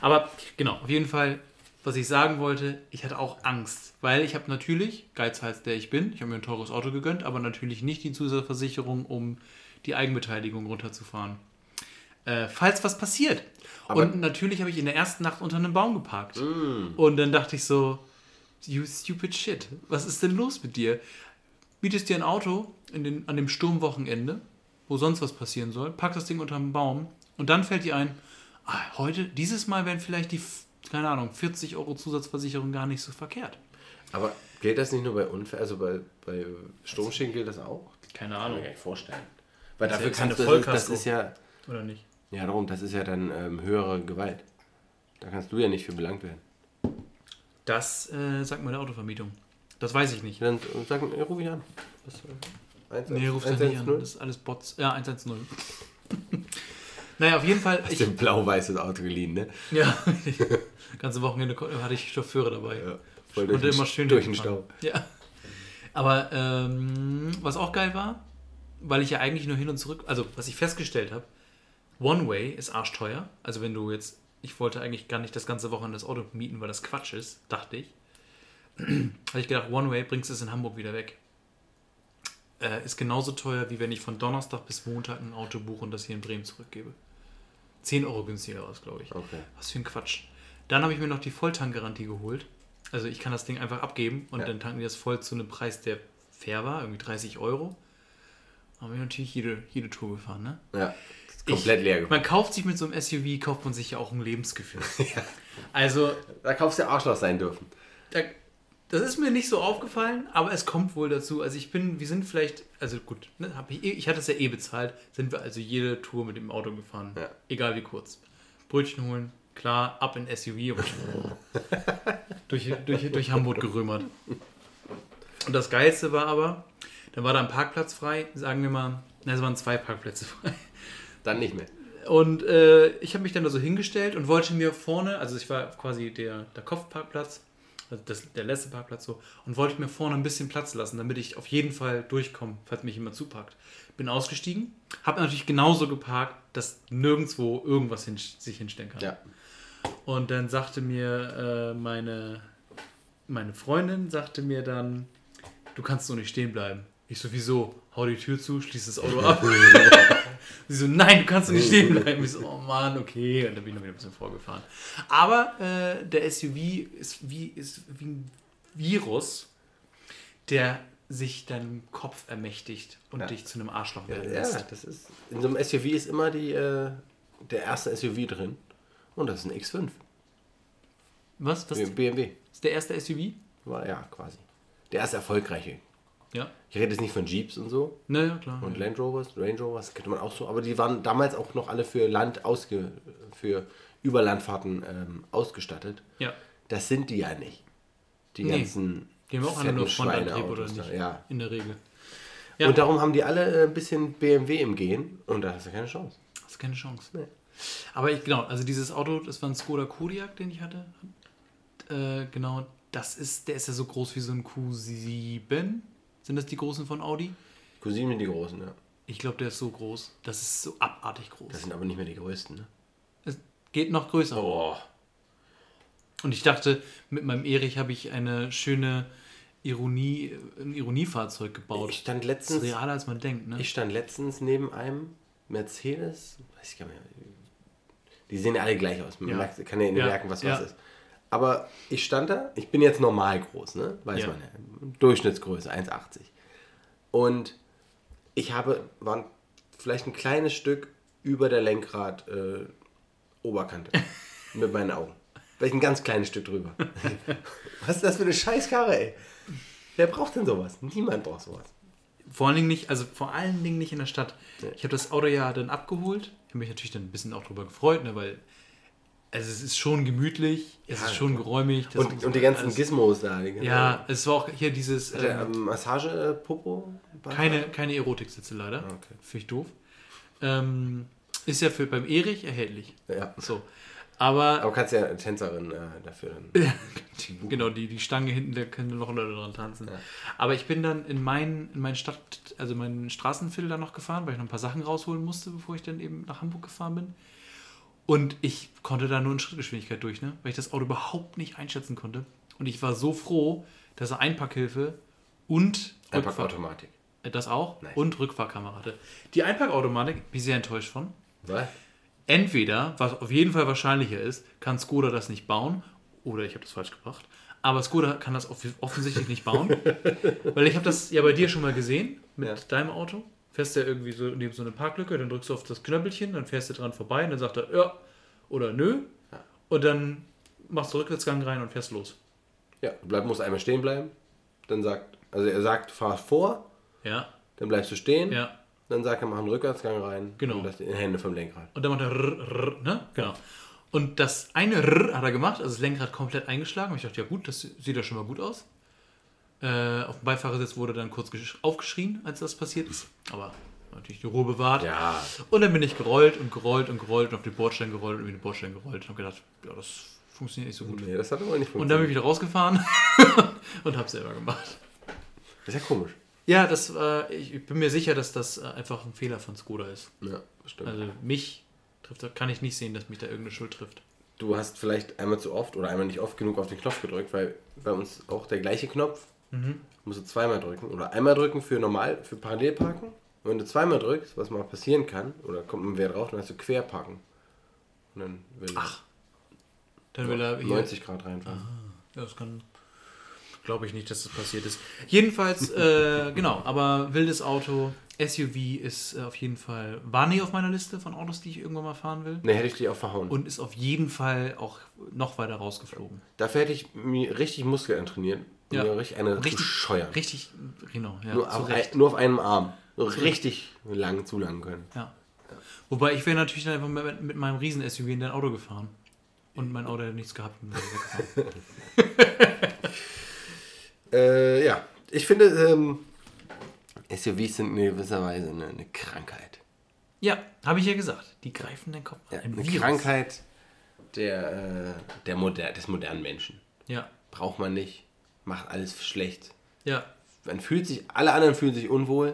Aber genau, auf jeden Fall, was ich sagen wollte, ich hatte auch Angst, weil ich habe natürlich, Geizhals der ich bin, ich habe mir ein teures Auto gegönnt, aber natürlich nicht die Zusatzversicherung, um die Eigenbeteiligung runterzufahren. Äh, falls was passiert. Aber- und natürlich habe ich in der ersten Nacht unter einem Baum geparkt. Und dann dachte ich so, you stupid shit, was ist denn los mit dir? Bietest dir ein Auto in den, an dem Sturmwochenende, wo sonst was passieren soll, pack das Ding unter einen Baum und dann fällt dir ein, ah, heute, dieses Mal wären vielleicht die, keine Ahnung, 40 Euro Zusatzversicherung gar nicht so verkehrt. Aber gilt das nicht nur bei Unfällen? Also bei, bei Sturmschäden gilt das auch? Keine Kann Ahnung. mir gar nicht vorstellen. Weil Das dafür kannst du, das, ist ja, Oder nicht? ja darum, das ist ja dann ähm, höhere Gewalt. Da kannst du ja nicht für belangt werden. Das äh, sagt mal der Autovermietung. Das weiß ich nicht. Dann äh, sag, äh, ruf ich an. Was, äh, 1, Nee, ruf das nicht an. Das ist alles Bots. Ja, 110. naja, auf jeden Fall. Hast Ich, ein blau-weißes Auto geliehen, ne? ja, ganze Wochenende hatte ich Chauffeure dabei. Ja, voll durch, immer den, schön durch den. Stau. Ja. Aber ähm, was auch geil war, weil ich ja eigentlich nur hin und zurück, also was ich festgestellt habe, One Way ist arschteuer. Also wenn du jetzt, ich wollte eigentlich gar nicht das ganze Wochenende das Auto mieten, weil das Quatsch ist, dachte ich. Habe ich gedacht, One Way bringst du es in Hamburg wieder weg. äh, ist genauso teuer, wie wenn ich von Donnerstag bis Montag ein Auto buche und das hier in Bremen zurückgebe. 10 Euro günstiger war es, glaube ich. Okay. Was für ein Quatsch. Dann habe ich mir noch die Volltankgarantie geholt. Also ich kann das Ding einfach abgeben und Ja. dann tanken die das voll zu einem Preis, der fair war, irgendwie 30 Euro. Habe ich natürlich jede, jede Tour gefahren, ne? Ja. Ist komplett ich, leer geworden. Man kauft sich mit so einem SUV, kauft man sich ja auch ein Lebensgefühl. Also, Da kaufst du Arschloch sein dürfen. da, das ist mir nicht so aufgefallen, aber es kommt wohl dazu. Also ich bin, wir sind vielleicht, also gut, ne, ich, ich hatte es ja eh bezahlt, sind wir also jede Tour mit dem Auto gefahren. Ja. Egal wie kurz. Brötchen holen, klar, ab in SUV, aber durch, durch, durch Hamburg gerömert. Und das Geilste war aber, dann war da ein Parkplatz frei, sagen wir mal, na, es waren zwei Parkplätze frei. Dann nicht mehr. Und äh, ich habe mich dann da so hingestellt und wollte mir vorne, also ich war quasi der, der Kopfparkplatz, also das, der letzte Parkplatz so, und wollte mir vorne ein bisschen Platz lassen, damit ich auf jeden Fall durchkomme, falls mich jemand zupackt. Bin ausgestiegen, habe natürlich genauso geparkt, dass nirgendwo irgendwas hin, sich hinstellen kann. Ja. Und dann sagte mir äh, meine, meine Freundin, sagte mir dann, du kannst so nicht stehen bleiben. Ich sowieso, hau die Tür zu, schließ das Auto ab. Sie so, nein, du kannst nicht stehen bleiben. Ich so, oh Mann, okay. Und dann bin ich noch wieder ein bisschen vorgefahren. Aber äh, der SUV ist wie, ist wie ein Virus, der sich deinem Kopf ermächtigt und Ja. dich zu einem Arschloch Ja, werden ja, lässt. das ist. In so einem SUV ist immer die, äh, der erste SUV drin. Und das ist ein X5. Was? Das BMW. ist der erste SUV? War ja quasi. Der erste erfolgreiche. Ja. Ich rede jetzt nicht von Jeeps und so Naja, klar. und Land Rovers, Range Rovers, könnte man auch so, aber die waren damals auch noch alle für Land ausge, für Überlandfahrten ähm, ausgestattet. Ja. Das sind die ja nicht. Die Nee. ganzen Die haben auch alle nur Frontantrieb oder nicht? da, Ja. In der Regel. Ja. Und darum haben die alle äh, ein bisschen BMW im Gehen und da hast du keine Chance. Hast keine Chance. Nee. Aber ich, genau, also dieses Auto, das war ein Skoda Kodiaq, den ich hatte. Äh, genau, das ist, der ist ja so groß wie so ein Q7. Sind das die großen von Audi? Cousinen die großen, ja. Ich glaube, der ist so groß. Das ist so abartig groß. Das sind aber nicht mehr die größten, ne? Es geht noch größer. Oh. Und ich dachte, mit meinem Erich habe ich eine schöne Ironie, ein Ironiefahrzeug gebaut. Ich stand das ist letztens, realer, als man denkt, ne? ich stand letztens neben einem Mercedes, weiß ich gar nicht mehr. Die sehen alle gleich aus. Man Ja. kann ja nicht merken, was Ja. was ist. Aber ich stand da, ich bin jetzt normal groß, ne? Weiß Ja. man ja. Durchschnittsgröße, 1,80. Und ich habe, war vielleicht ein kleines Stück über der Lenkrad äh, Oberkante. mit meinen Augen. Vielleicht ein ganz kleines Stück drüber. was ist das für eine Scheißkarre, ey? Wer braucht denn sowas? Niemand braucht sowas. Vor allen Dingen nicht, also vor allen Dingen nicht in der Stadt. Ich habe das Auto ja dann abgeholt. Ich habe mich natürlich dann ein bisschen auch drüber gefreut, ne, weil also es ist schon gemütlich, es Ja, ist schon geräumig. das Und, und die ganzen alles- Gizmos da. Ganzen- Ja, es war auch hier dieses ähm, ähm, Massage-Popo? keine, keine Erotiksitze leider. Ah, Okay. Finde ich doof. Ähm, ist ja für beim Erich erhältlich. Ja. So. Aber Aber kannst ja Tänzerin äh, dafür dann. genau, die, die Stange hinten, da können noch Leute dran tanzen. Aber ich bin dann in meinen, in meinen Stadt, also meinen Straßenviertel da noch gefahren, weil ich noch ein paar Sachen rausholen musste, bevor ich dann eben nach Hamburg gefahren bin. Und ich konnte da nur in Schrittgeschwindigkeit durch, ne? weil ich das Auto überhaupt nicht einschätzen konnte. Und ich war so froh, dass er Einpackhilfe und Einfach Rückfahr- Automatik. äh, das auch Nice. und Rückfahrkamera hatte. Die Einpackautomatik, bin ich sehr enttäuscht von. Was? Entweder, was auf jeden Fall wahrscheinlicher ist, kann Skoda das nicht bauen, oder ich habe das falsch gebracht, aber Skoda kann das off offensichtlich nicht bauen, weil ich habe das ja bei dir schon mal gesehen mit Ja. deinem Auto. Fährst du ja irgendwie so neben so eine Parklücke, dann drückst du auf das Knöppelchen, dann fährst du dran vorbei und dann sagt er ja oder nö und dann machst du Rückwärtsgang rein und fährst los. Ja, du bleib, musst einmal stehen bleiben. Dann sagt, also er sagt, fahr vor, Ja, dann bleibst du stehen. ja. Dann sagt er, mach einen Rückwärtsgang rein. Genau. Und das in die Hände vom Lenkrad. Und dann macht er rrr, rrr, ne? Genau. Und das eine rrr hat er gemacht, also das Lenkrad komplett eingeschlagen. Und ich dachte, ja gut, das sieht ja schon mal gut aus. Äh, auf dem Beifahrersitz wurde dann kurz gesch- aufgeschrien, als das passiert ist. Aber natürlich die Ruhe bewahrt. Ja. Und dann bin ich gerollt und gerollt und gerollt und auf den Bordstein gerollt und über den Bordstein gerollt und habe gedacht, ja, das funktioniert nicht so gut. Nee, das hat aber nicht Und dann bin ich funktioniert. wieder rausgefahren und habe selber gemacht. Das ist ja komisch. Ja, das, äh, ich ich bin mir sicher, dass das äh, einfach ein Fehler von Skoda ist. Ja, stimmt. Also mich trifft, kann ich nicht sehen, dass mich da irgendeine Schuld trifft. du hast vielleicht einmal zu oft oder einmal nicht oft genug auf den Knopf gedrückt, weil bei uns auch der gleiche Knopf musst du zweimal drücken. Oder einmal drücken für normal, für Parallelparken. Und wenn du zweimal drückst, was mal passieren kann, oder kommt ein Wert drauf, dann hast du Querparken. Und dann will Ach, Dann will er er hier. 90 Grad reinfahren. Ja, das kann. Glaube ich nicht, dass das passiert ist. Jedenfalls, äh, genau, aber wildes Auto, SUV ist äh, auf jeden Fall, war nie auf meiner Liste von Autos, die ich irgendwann mal fahren will. Ne, hätte ich dich auch verhauen. Und ist auf jeden Fall auch noch weiter rausgeflogen. Dafür hätte ich mir richtig Muskeln trainiert, Ja. mir richtig eine Richtig- zu scheuern. Richtig, genau, ja. nur, zu auf ein, nur auf einem Arm. So richtig lang zulangen können. Ja. Wobei ich wäre natürlich dann einfach mit, mit meinem Riesen-SUV in dein Auto gefahren. Und mein Auto hätte nichts gehabt. Äh, ja, ich finde, ähm, SUVs sind in gewisser Weise eine, eine Krankheit. ja, habe ich ja gesagt. Die greifen den Kopf an. Ja, Ein eine Virus. Krankheit der, äh, der moder des modernen Menschen. Ja, Braucht man nicht, macht alles schlecht. ja. Man fühlt sich, alle anderen fühlen sich unwohl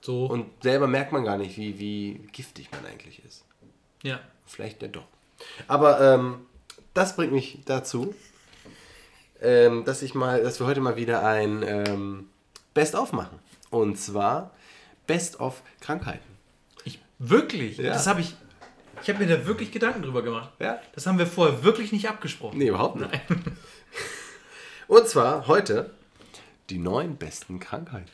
So. und selber merkt man gar nicht, wie, wie giftig man eigentlich ist. ja. Vielleicht ja doch. Aber ähm, das bringt mich dazu, ähm, dass ich mal, dass wir heute mal wieder ein ähm, Best-of machen. Und zwar Best-of Krankheiten. Ich, wirklich? Ja. Das habe ich. Ich habe mir da wirklich Gedanken drüber gemacht. Ja? Das haben wir vorher wirklich nicht abgesprochen. Nee, überhaupt nicht. Und zwar heute die neun besten Krankheiten.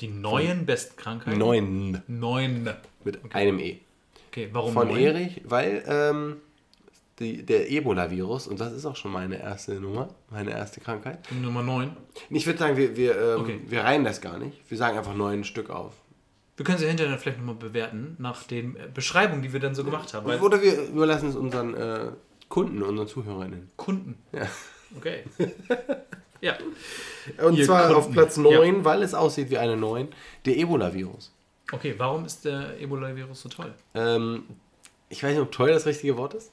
Die neuen besten Krankheiten. Neun Neun. mit einem E. Okay, warum Von neun? Erich, weil ähm, die, der Ebola-Virus, und das ist auch schon meine erste Nummer, meine erste Krankheit. Nummer neun. Ich würde sagen, wir, wir, ähm, Okay. wir reihen das gar nicht. Wir sagen einfach neun Stück auf. Wir können sie hinterher vielleicht nochmal bewerten, nach den äh, Beschreibungen, die wir dann so gemacht haben. Oder wir überlassen es unseren äh, Kunden, unseren Zuhörerinnen. Kunden. Ja. Okay. ja. Und Ihr zwar auf. Platz 9, weil es aussieht wie eine 9, der Ebola-Virus. Okay, warum ist der Ebola-Virus so toll? Ähm, ich weiß nicht, ob toll das richtige Wort ist.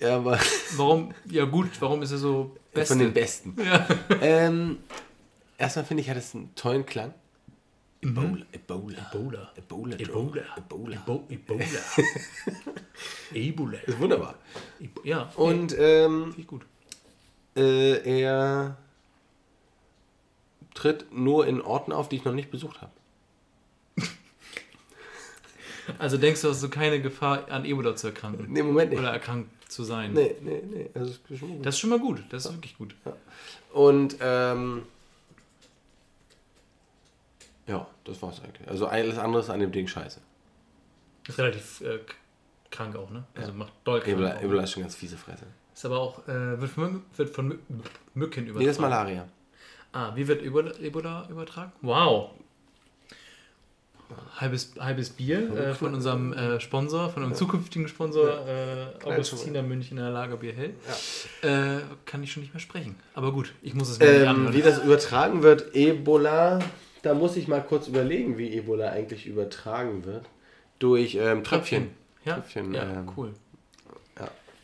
Ja, aber Warum, ja gut, warum ist er so beste? von den besten. Ja. Ähm, erstmal finde ich, hat es einen tollen Klang. Ebola. Ebola. Ebola. Ebola. Ebola. Ebola. Ebo Ebola. Ebola. Ist wunderbar. Ja. Und ähm, gut. Äh, er tritt nur in Orten auf, die ich noch nicht besucht habe. Also denkst du, hast du keine Gefahr, an Ebola zu erkranken? Nee, im Moment nicht. Oder erkrankt zu sein? Nee, nee, nee. Also, das ist schon gut. Das ist schon mal gut. Das ist wirklich gut. Und ähm, ja, das war's eigentlich. Also alles andere ist an dem Ding scheiße. Ist relativ äh, krank auch, ne? Also macht doll krank. Ebola. Ebola ist schon ganz fiese Fresse. Ist aber auch, äh, wird, von, wird von Mü Mücken übertragen. Nee, das ist Malaria. Ah, wie wird Ebola, übertragen? Wow. Halbes, halbes Bier äh, von unserem äh, Sponsor, von unserem zukünftigen Sponsor äh, Augustiner Münchner Lagerbier Hell. Äh, kann ich schon nicht mehr sprechen. Aber gut, ich muss es mir Ähm, anhören. wie das übertragen wird, Ebola, da muss ich mal kurz überlegen, wie Ebola eigentlich übertragen wird. Durch ähm, Tröpfchen. Ja, Tröpfchen, ja ähm, cool.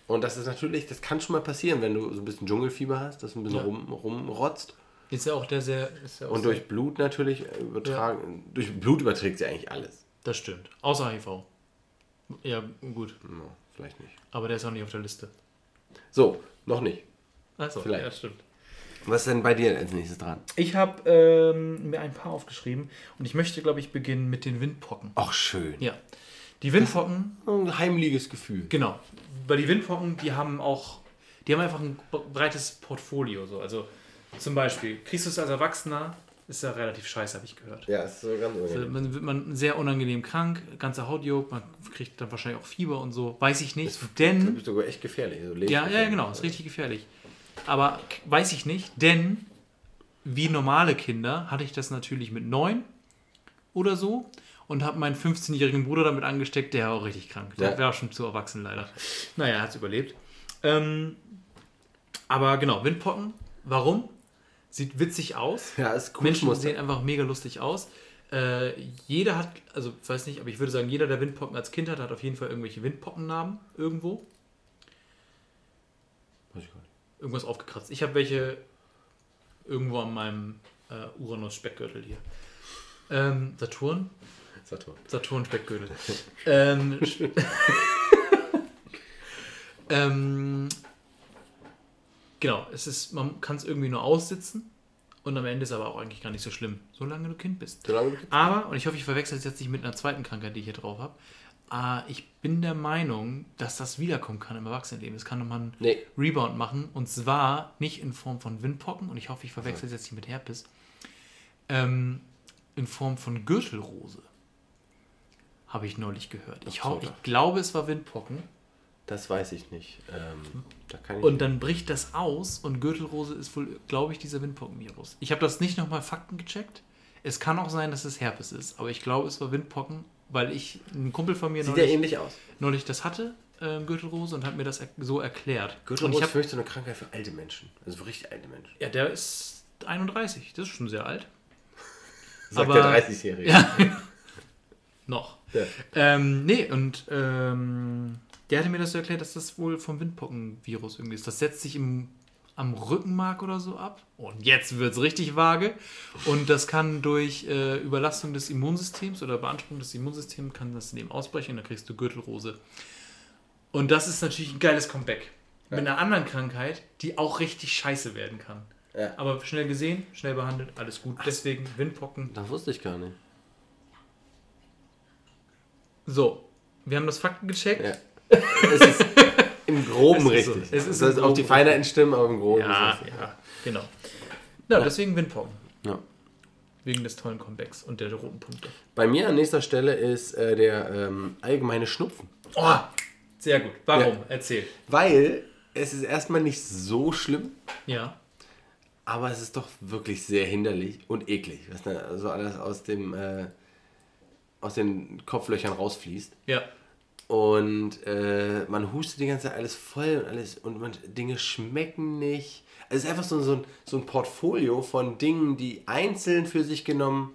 Ja. Und das ist natürlich, das kann schon mal passieren, wenn du so ein bisschen Dschungelfieber hast, dass du ein bisschen Ja. rum, rumrotzt. Ist ja auch der sehr. Ist ja auch Und durch Blut natürlich übertragen. Durch Blut überträgt sie eigentlich alles. Das stimmt. Außer HIV. Ja, gut. No, vielleicht nicht. Aber der ist auch nicht auf der Liste. So, noch nicht. Achso, Vielleicht. ja, stimmt. Was ist denn bei dir als nächstes dran? Ich habe ähm, mir ein paar aufgeschrieben und ich möchte, glaube ich, beginnen mit den Windpocken. Ach, schön. Ja. Die Windpocken, Ein heimliches Gefühl. genau. Weil die Windpocken, die haben auch, die haben einfach ein breites Portfolio. So. Also zum Beispiel, es als Erwachsener, ist ja relativ scheiße, habe ich gehört. Ja, ist so ganz Also, unangenehm. man wird man sehr unangenehm krank, ganze Haut juckt, man kriegt dann wahrscheinlich auch Fieber und so. Weiß ich nicht, Du denn... bist sogar echt gefährlich. So Ja, ja, genau, ist richtig gefährlich. Aber weiß ich nicht, denn wie normale Kinder hatte ich das natürlich mit neun oder so und habe meinen 15-jährigen Bruder damit angesteckt, der war auch richtig krank. Der Ja. war schon zu erwachsen leider. Naja, er hat es überlebt. Ähm, aber genau, Windpocken, warum? Sieht witzig aus. Ja, ist cool. Menschen sehen einfach mega lustig aus. Äh, jeder hat, also ich weiß nicht, aber ich würde sagen, jeder, der Windpocken als Kind hat, hat auf jeden Fall irgendwelche Windpockennamen irgendwo. Weiß ich gar nicht. irgendwas aufgekratzt. Ich habe welche irgendwo an meinem äh, Uranus-Speckgürtel hier. Ähm, Saturn? Saturn. Saturn-Speckgürtel. ähm, Sp- ähm, genau, es ist, man kann es irgendwie nur aussitzen, Und am Ende ist aber auch eigentlich gar nicht so schlimm, solange du Kind bist. Solange du Kind Aber, und ich hoffe, ich verwechsel es jetzt nicht mit einer zweiten Krankheit, die ich hier drauf habe, äh, ich bin der Meinung, dass das wiederkommen kann im Erwachsenenleben. Es kann nochmal einen Nee. Rebound machen. Und zwar nicht in Form von Windpocken, und ich hoffe, ich verwechsel es jetzt nicht mit Herpes, ähm, in Form von Gürtelrose. Habe ich neulich gehört. Ich, so. ich glaube, es war Windpocken. Das weiß ich nicht. Ähm, da kann ich Und dann bricht das aus und Gürtelrose ist wohl, glaube ich, dieser Windpockenvirus. Ich habe das nicht nochmal Fakten gecheckt. Es kann auch sein, dass es Herpes ist, aber ich glaube, es war Windpocken, weil ich, ein Kumpel von mir Sieht neulich, ähnlich aus. neulich das hatte, ähm, Gürtelrose, und hat mir das so erklärt. und Gürtelrose ich ist hab, so eine Krankheit für alte Menschen. Also für richtig alte Menschen. Ja, der ist 31, das ist schon sehr alt. Sagt Aber- der 30-Jährige. Ja. Noch. Ja. Ähm, nee, und ähm, der hatte mir das so erklärt, dass das wohl vom Windpockenvirus irgendwie ist. Das setzt sich im, am Rückenmark oder so ab. Und jetzt wird es richtig vage. Und das kann durch äh, Überlastung des Immunsystems oder Beanspruchung des Immunsystems kann das in dem ausbrechen und dann kriegst du Gürtelrose. Und das ist natürlich ein geiles Comeback. Mit einer anderen Krankheit, die auch richtig scheiße werden kann. Ja. Aber schnell gesehen, schnell behandelt, alles gut. Deswegen Windpocken. Das wusste ich gar nicht. So, wir haben das Fakten gecheckt. Ja. es ist im Groben Es ist so. richtig. Es ist im auf die Feinheiten stimmen, aber im Groben Ja, ist es. ja, genau. Ja, deswegen Windpocken. Ja. Wegen des tollen Comebacks und der roten Punkte. Bei mir an nächster Stelle ist äh, der ähm, allgemeine Schnupfen. Oh, sehr gut. Warum? Ja. Erzähl. Weil es ist erstmal nicht so schlimm, Ja. aber es ist doch wirklich sehr hinderlich und eklig, was da so alles aus dem äh, aus den Kopflöchern rausfließt. Ja. Und äh, man hustet die ganze Zeit alles voll und alles und man, Dinge schmecken nicht. Also es ist einfach so, so, ein, so ein Portfolio von Dingen, die einzeln für sich genommen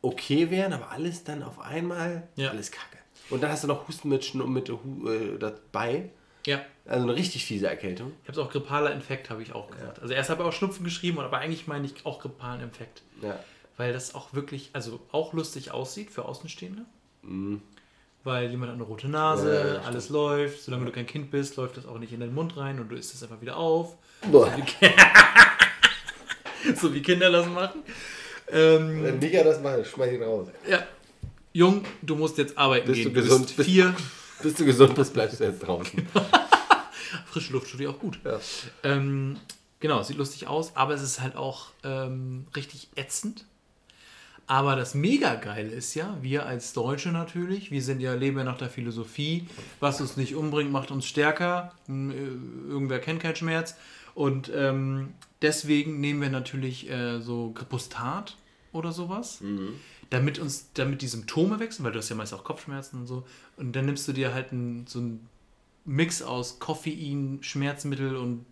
okay wären, aber alles dann auf einmal Ja. alles kacke. Und dann hast du noch Husten mit, Schnu- mit Hu- äh, dabei. Ja. Also eine richtig fiese Erkältung. Ich habe es auch grippaler Infekt, habe ich auch gesagt. Also erst habe ich auch Schnupfen geschrieben, aber eigentlich meine ich auch grippalen Infekt. Ja. Weil das auch wirklich, also auch lustig aussieht für Außenstehende. Weil jemand hat eine rote Nase, Mhm. Ja, alles läuft. Solange du kein Kind bist, läuft das auch nicht in den Mund rein und du isst es einfach wieder auf. Boah. So wie Kinder das machen. Ähm, Wenn Micha das macht, schmeiß ihn raus. ja. Jung, du musst jetzt arbeiten Bist gehen. du Du, gesund? bist Bist- vier. Bis du gesund bist, bleibst du jetzt draußen. Frische Luft tut dir auch gut. Ja. Ähm, genau, sieht lustig aus, aber es ist halt auch ähm, richtig ätzend. Aber das mega geile ist ja, wir als Deutsche natürlich, wir sind ja, leben ja nach der Philosophie, was uns nicht umbringt, macht uns stärker. Äh, Irgendwer kennt keinen Schmerz. Und ähm, deswegen nehmen wir natürlich äh, so Gripostat oder sowas, damit uns, damit die Symptome wechseln, weil du hast ja meist auch Kopfschmerzen und so. Und dann nimmst du dir halt ein, so ein Mix aus Koffein, Schmerzmittel und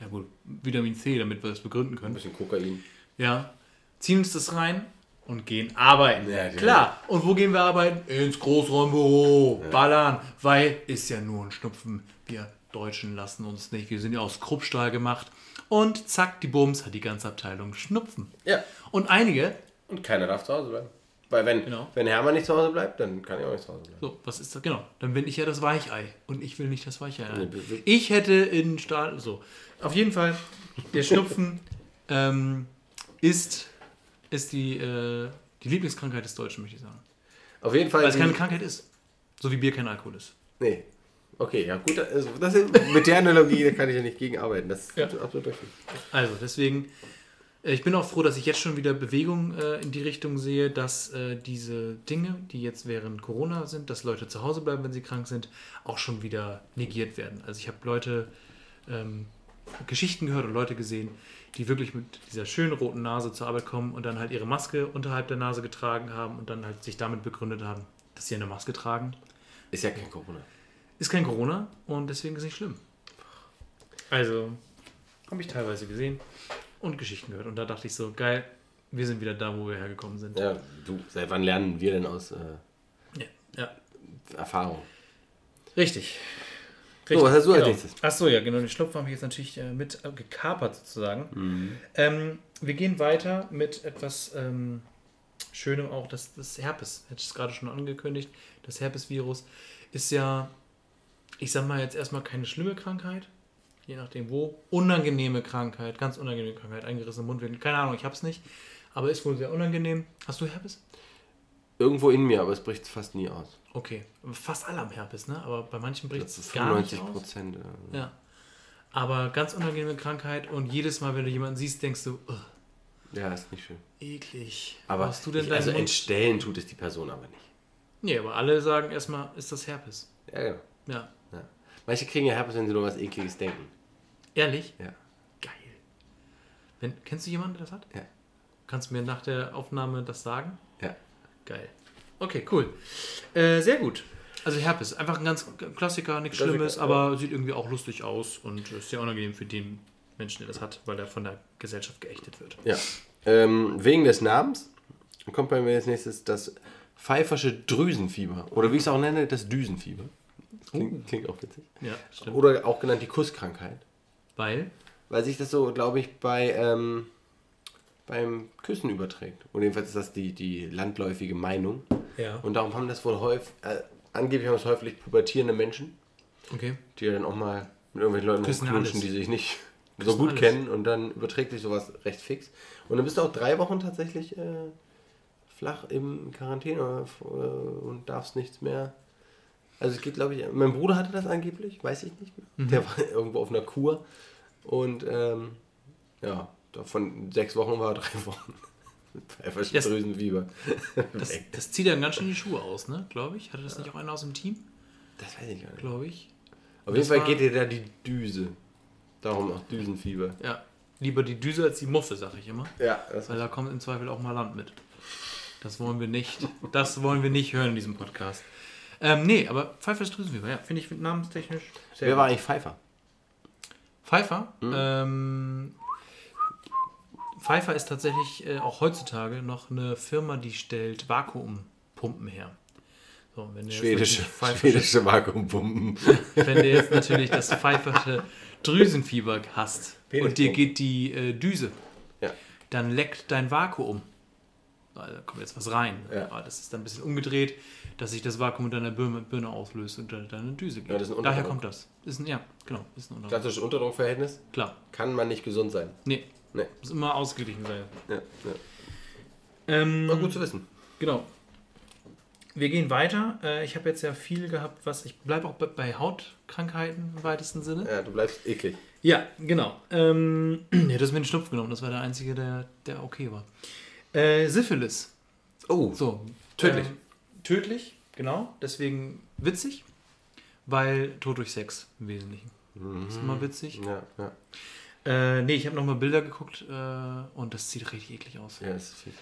ja gut, Vitamin C, damit wir das begründen Ein können. bisschen Kokain. Ja, ziehen uns das rein und gehen arbeiten. Ja, ja. Klar. Und wo gehen wir arbeiten? Ins Großraumbüro. Ballern. Weil ist ja nur ein Schnupfen. Wir Deutschen lassen uns nicht. Wir sind ja aus Kruppstahl gemacht. Und zack, die Bums hat die ganze Abteilung Schnupfen. Ja. Und einige, Und keiner darf zu Hause bleiben. Weil wenn, Genau. wenn Hermann nicht zu Hause bleibt, dann kann ich auch nicht zu Hause bleiben. so, was ist das? Genau, dann bin ich ja das Weichei. Und ich will nicht das Weichei. Nee, Ich hätte in Stahl. So. Auf jeden Fall, der Schnupfen ähm, ist, ist die, äh, die Lieblingskrankheit des Deutschen, möchte ich sagen. Auf jeden Fall. Weil es keine Krankheit ist. So wie Bier kein Alkohol ist. Nee. Okay, ja gut. Also das ist, mit der Analogie da kann ich ja nicht gegenarbeiten. Das ist Ja. absolut richtig. Also, deswegen, äh, ich bin auch froh, dass ich jetzt schon wieder Bewegung äh, in die Richtung sehe, dass äh, diese Dinge, die jetzt während Corona sind, dass Leute zu Hause bleiben, wenn sie krank sind, auch schon wieder negiert werden. Also ich habe Leute, ähm, Geschichten gehört und Leute gesehen, die wirklich mit dieser schönen roten Nase zur Arbeit kommen und dann halt ihre Maske unterhalb der Nase getragen haben und dann halt sich damit begründet haben, dass sie eine Maske tragen. Ist ja kein Corona. Ist kein Corona und deswegen ist nicht schlimm. Also, habe ich teilweise gesehen und Geschichten gehört. Und da dachte ich so, geil, wir sind wieder da, wo wir hergekommen sind. Ja, du, seit wann lernen wir denn aus äh, Ja. ja. Erfahrung? Richtig. So, was hast du als genau. nächstes? Achso, ja, genau. Den Schnupfen habe ich jetzt natürlich äh, mit äh, gekapert sozusagen. Mhm. Ähm, wir gehen weiter mit etwas ähm, Schönem auch. Das, das Herpes, hätte ich es gerade schon angekündigt. Das Herpesvirus ist ja, ich sag mal jetzt erstmal keine schlimme Krankheit. je nachdem wo. Unangenehme Krankheit, ganz unangenehme Krankheit, eingerissene Mundwinkel. Keine Ahnung, ich hab's nicht. Aber ist wohl sehr unangenehm. Hast du Herpes? Irgendwo in mir, aber es bricht fast nie aus. Okay. Fast alle haben Herpes, ne? Aber bei manchen bricht es gar nicht 95 aus. Prozent. äh, Ja. Aber ganz unangenehme Krankheit und jedes Mal, wenn du jemanden siehst, denkst du, "Ugh, Ja, ist nicht schön. eklig. Aber Hast du denn ich, also Mund? entstellen tut es die Person aber nicht. Nee, aber alle sagen erstmal, ist das Herpes. Ja, genau. Ja. Ja. Manche kriegen ja Herpes, wenn sie nur was Ekliges denken. Ehrlich? Ja. Geil. Wenn, kennst du jemanden, der das hat? Ja. Kannst du mir nach der Aufnahme das sagen? Ja. Geil. Okay, cool. Äh, sehr gut. Also Herpes, einfach ein ganz Klassiker, nichts Klassiker, Schlimmes, ja. aber sieht irgendwie auch lustig aus und ist sehr unangenehm für den Menschen, der das hat, weil er von der Gesellschaft geächtet wird. Ja. Ähm, wegen des Namens kommt bei mir als nächstes das pfeifersche Drüsenfieber. Oder wie ich es auch nenne, das Düsenfieber. Klingt, klingt auch witzig. Ja, stimmt. Oder auch genannt die Kusskrankheit. Weil, Weil sich das so, glaube ich, bei ähm, beim Küssen überträgt. Und jedenfalls ist das die, die landläufige Meinung. ja, Und darum haben das wohl häufig, äh, angeblich haben es häufig pubertierende Menschen, okay. die ja dann auch mal mit irgendwelchen Leuten Küssen knutschen, alles. die sich nicht so Küssen gut alles. kennen und dann überträgt sich sowas recht fix. Und dann bist du auch drei Wochen tatsächlich äh, flach im Quarantäne äh, und darfst nichts mehr. Also es geht, glaube ich, mein Bruder hatte das angeblich, weiß ich nicht mehr. Mhm. Der war irgendwo auf einer Kur und ähm, ja, von sechs Wochen war er drei Wochen. Yes. Drüsenfieber. Das, das zieht dann ganz schön die Schuhe aus, ne? Glaube ich. Hatte das nicht auch einer aus dem Team? Das weiß ich gar nicht. Glaube ich. Auf jeden Fall war- geht dir da die Düse. Darum auch Düsenfieber. Ja. Lieber die Düse als die Muffe, sag ich immer. Ja, das Weil da kommt im Zweifel auch mal Land mit. Das wollen wir nicht. Das wollen wir nicht hören in diesem Podcast. Ähm, nee, aber Pfeiffer ist Drüsenfieber, ja, finde ich namenstechnisch sehr Wer gut. war eigentlich Pfeiffer? Pfeiffer? Ähm, Pfeiffer ist tatsächlich äh, auch heutzutage noch eine Firma, die stellt Vakuumpumpen her. So, wenn du jetzt Schwedische, schwedische Vakuumpumpen. wenn du jetzt natürlich das pfeifersche Drüsenfieber hast und dir geht die äh, Düse, Ja. dann leckt dein Vakuum. Da kommt jetzt was rein. Ja. Aber Das ist dann ein bisschen umgedreht, dass sich das Vakuum in deiner Birne, Birne auslöst und dann deine Düse geht. Ja, das ist ein Daher kommt das. Ist ein, ja, genau. Ist ein. Klassisches Unterdruckverhältnis Klar. kann man nicht gesund sein. Nee, Nee. muss immer ausgeglichen sein. Ja, ja. Ähm, War gut zu wissen. Genau. Wir gehen weiter. Äh, Ich habe jetzt ja viel gehabt, was ich bleibe auch bei- Hautkrankheiten im weitesten Sinne. Ja, du bleibst eklig. Ja, genau. Ähm, ja, du hast mir den Schnupf genommen. Das war der einzige, der, der okay war. Äh, Syphilis. Oh, So. Tödlich. Ähm, tödlich, genau. Deswegen witzig, weil Tod durch Sex im Wesentlichen. Ist immer witzig. ja, ja. Äh, nee, ich habe nochmal Bilder geguckt äh, und das sieht richtig eklig aus. Ja, ist viel.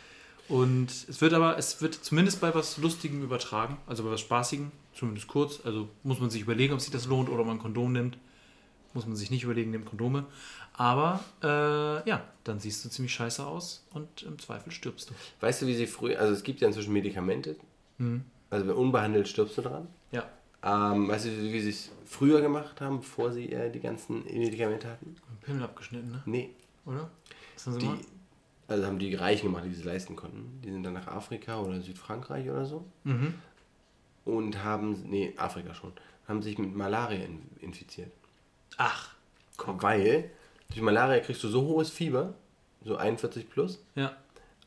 Und es wird aber, es wird zumindest bei was Lustigem übertragen, also bei was Spaßigem, zumindest kurz. Also muss man sich überlegen, ob sich das lohnt oder ob man ein Kondom nimmt. Muss man sich nicht überlegen, nimmt Kondome. Aber äh, ja, dann siehst du ziemlich scheiße aus und im Zweifel stirbst du. Weißt du, wie sie früher, also es gibt ja inzwischen Medikamente, Mhm. also wenn unbehandelt stirbst du dran. Ähm, weißt du, wie sie es früher gemacht haben, bevor sie äh, die ganzen Medikamente hatten? Pimmel abgeschnitten, ne? Nee, Oder? Was haben sie die, gemacht? also haben die Reichen gemacht, die es leisten konnten. Die sind dann nach Afrika oder Südfrankreich oder so Mhm. und haben, nee, Afrika schon, haben sich mit Malaria in, infiziert. Ach, Weil durch Malaria kriegst du so hohes Fieber, so 41 plus, ja.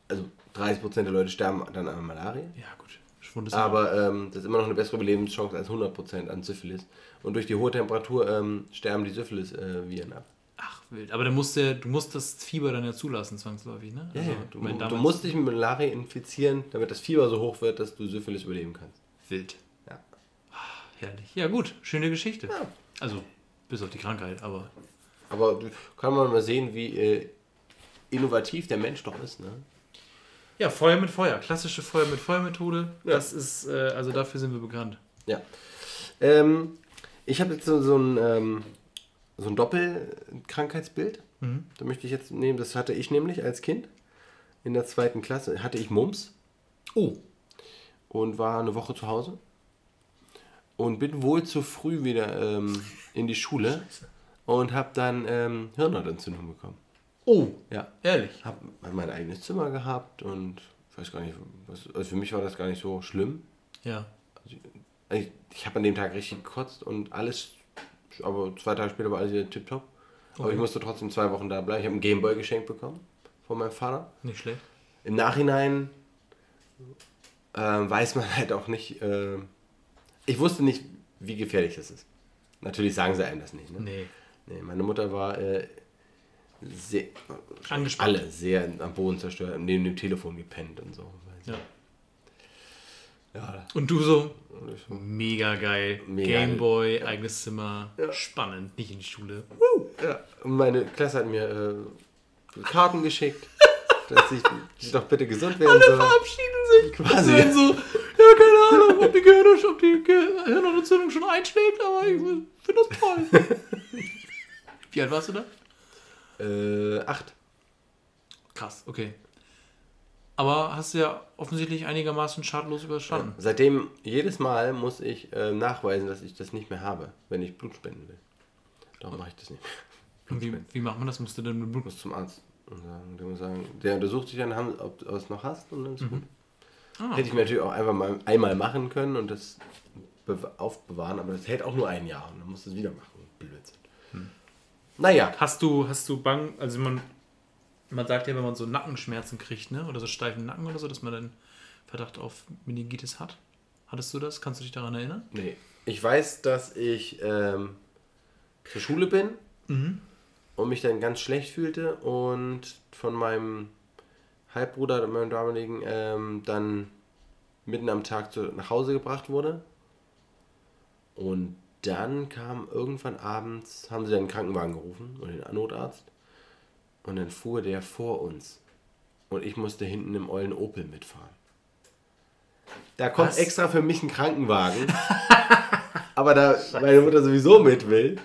also 30% der Leute sterben dann an Malaria. Ja, gut. Ist Aber ähm, das ist immer noch eine bessere Überlebenschance als 100% an Syphilis. Und durch die hohe Temperatur ähm, sterben die Syphilis-Viren ab. Ach, wild. Aber dann musst du, du musst das Fieber dann ja zulassen, zwangsläufig, ne? Also, du, ich mein, du musst dich mit Malaria infizieren, damit das Fieber so hoch wird, dass du Syphilis überleben kannst. Wild. Ja. Herrlich. Ja, gut. Schöne Geschichte. Ja. Also, bis auf die Krankheit, aber. Aber du, kann man mal sehen, wie äh, innovativ der Mensch doch ist. Ne? Ja, Feuer mit Feuer. Klassische Feuer mit Feuer-Methode. Ja. Das ist, äh, also dafür sind wir bekannt. Ja. Ähm, ich habe jetzt so, so ein, ähm, so ein Doppelkrankheitsbild. Mhm. Da möchte ich jetzt nehmen, das hatte ich nämlich als Kind. In der zweiten Klasse hatte ich Mumps Oh. und war eine Woche zu Hause. Und bin wohl zu früh wieder ähm, in die Schule und habe dann ähm, Hirnhautentzündung bekommen. Oh. Ja. Ehrlich. Habe mein eigenes Zimmer gehabt und ich weiß gar nicht, was, also für mich war das gar nicht so schlimm. Ja. Also ich ich habe an dem Tag richtig gekotzt und alles aber zwei Tage später war alles wieder tipptopp. Aber ich musste trotzdem zwei Wochen da bleiben. Ich habe einen Gameboy geschenkt bekommen von meinem Vater. Nicht schlecht. Im Nachhinein äh, weiß man halt auch nicht. Äh, ich wusste nicht, wie gefährlich das ist. Natürlich sagen sie einem das nicht. Ne? Nee. Nee, meine Mutter war äh, sehr, Angespannt. alle sehr am Boden zerstört, neben dem Telefon gepennt und so. Ja. Ja, Und du so? Mega geil. Mega. Gameboy, eigenes Zimmer. Spannend. Nicht in die Schule. ja. Und meine Klasse hat mir äh, Karten geschickt, dass ich, doch bitte gesund werden soll. Verabschieden sich. Quasi. Und so, ja, keine Ahnung, ob die, Gehirn, ob die Gehirnentzündung schon einschlägt, aber ich finde das toll. Wie alt warst du da? Äh, acht. Krass, okay. Aber hast du ja offensichtlich einigermaßen schadlos überstanden. Seitdem, jedes Mal muss ich äh, nachweisen, dass ich das nicht mehr habe, wenn ich Blut spenden will. Darum mache ich das nicht mehr. Und wie, wie macht man das? Musst du denn mit Blut... muss zum Arzt und sagen, der muss sagen, der untersucht sich dann, ob du es noch hast und dann ist gut. Ah, Hätte ich mir natürlich auch einfach mal einmal machen können und das bew- aufbewahren, aber das hält auch nur ein Jahr und dann musst du es wieder machen. Blödsinn. Naja, Hast du, hast du Bang, also man, man sagt ja, wenn man so Nackenschmerzen kriegt, ne, oder so steifen Nacken oder so, dass man dann Verdacht auf Meningitis hat. Hattest du das? Kannst du dich daran erinnern? nee. Ich weiß, dass ich ähm, zur Schule bin und mich dann ganz schlecht fühlte und von meinem Halbbruder, meinem damaligen, ähm, dann mitten am Tag zu, nach Hause gebracht wurde. Und dann kam irgendwann abends, haben sie dann den Krankenwagen gerufen oder den Notarzt. Und dann fuhr der vor uns. Und ich musste hinten im ollen Opel mitfahren. Da kommt Was? extra für mich ein Krankenwagen. aber da meine Mutter sowieso mit will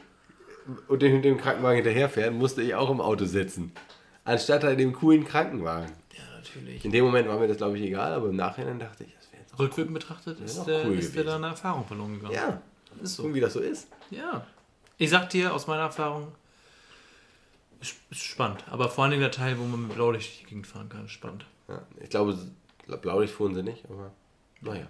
und den, dem Krankenwagen hinterherfährt, musste ich auch im Auto sitzen. Anstatt halt dem coolen Krankenwagen. Ja, natürlich. In dem Moment war mir das, glaube ich, egal, aber im Nachhinein dachte ich, das wäre jetzt Rückwirkend betrachtet ist, der, cool ist der da eine Erfahrung verloren gegangen. Ja, ist so. so wie das so ist. Ja. Ich sag dir aus meiner Erfahrung, ist, spannend. Aber vor allem der Teil, wo man mit Blaulicht die Gegend fahren kann, ist spannend. Ja, ich glaube, Blaulicht fuhren sie nicht, aber naja.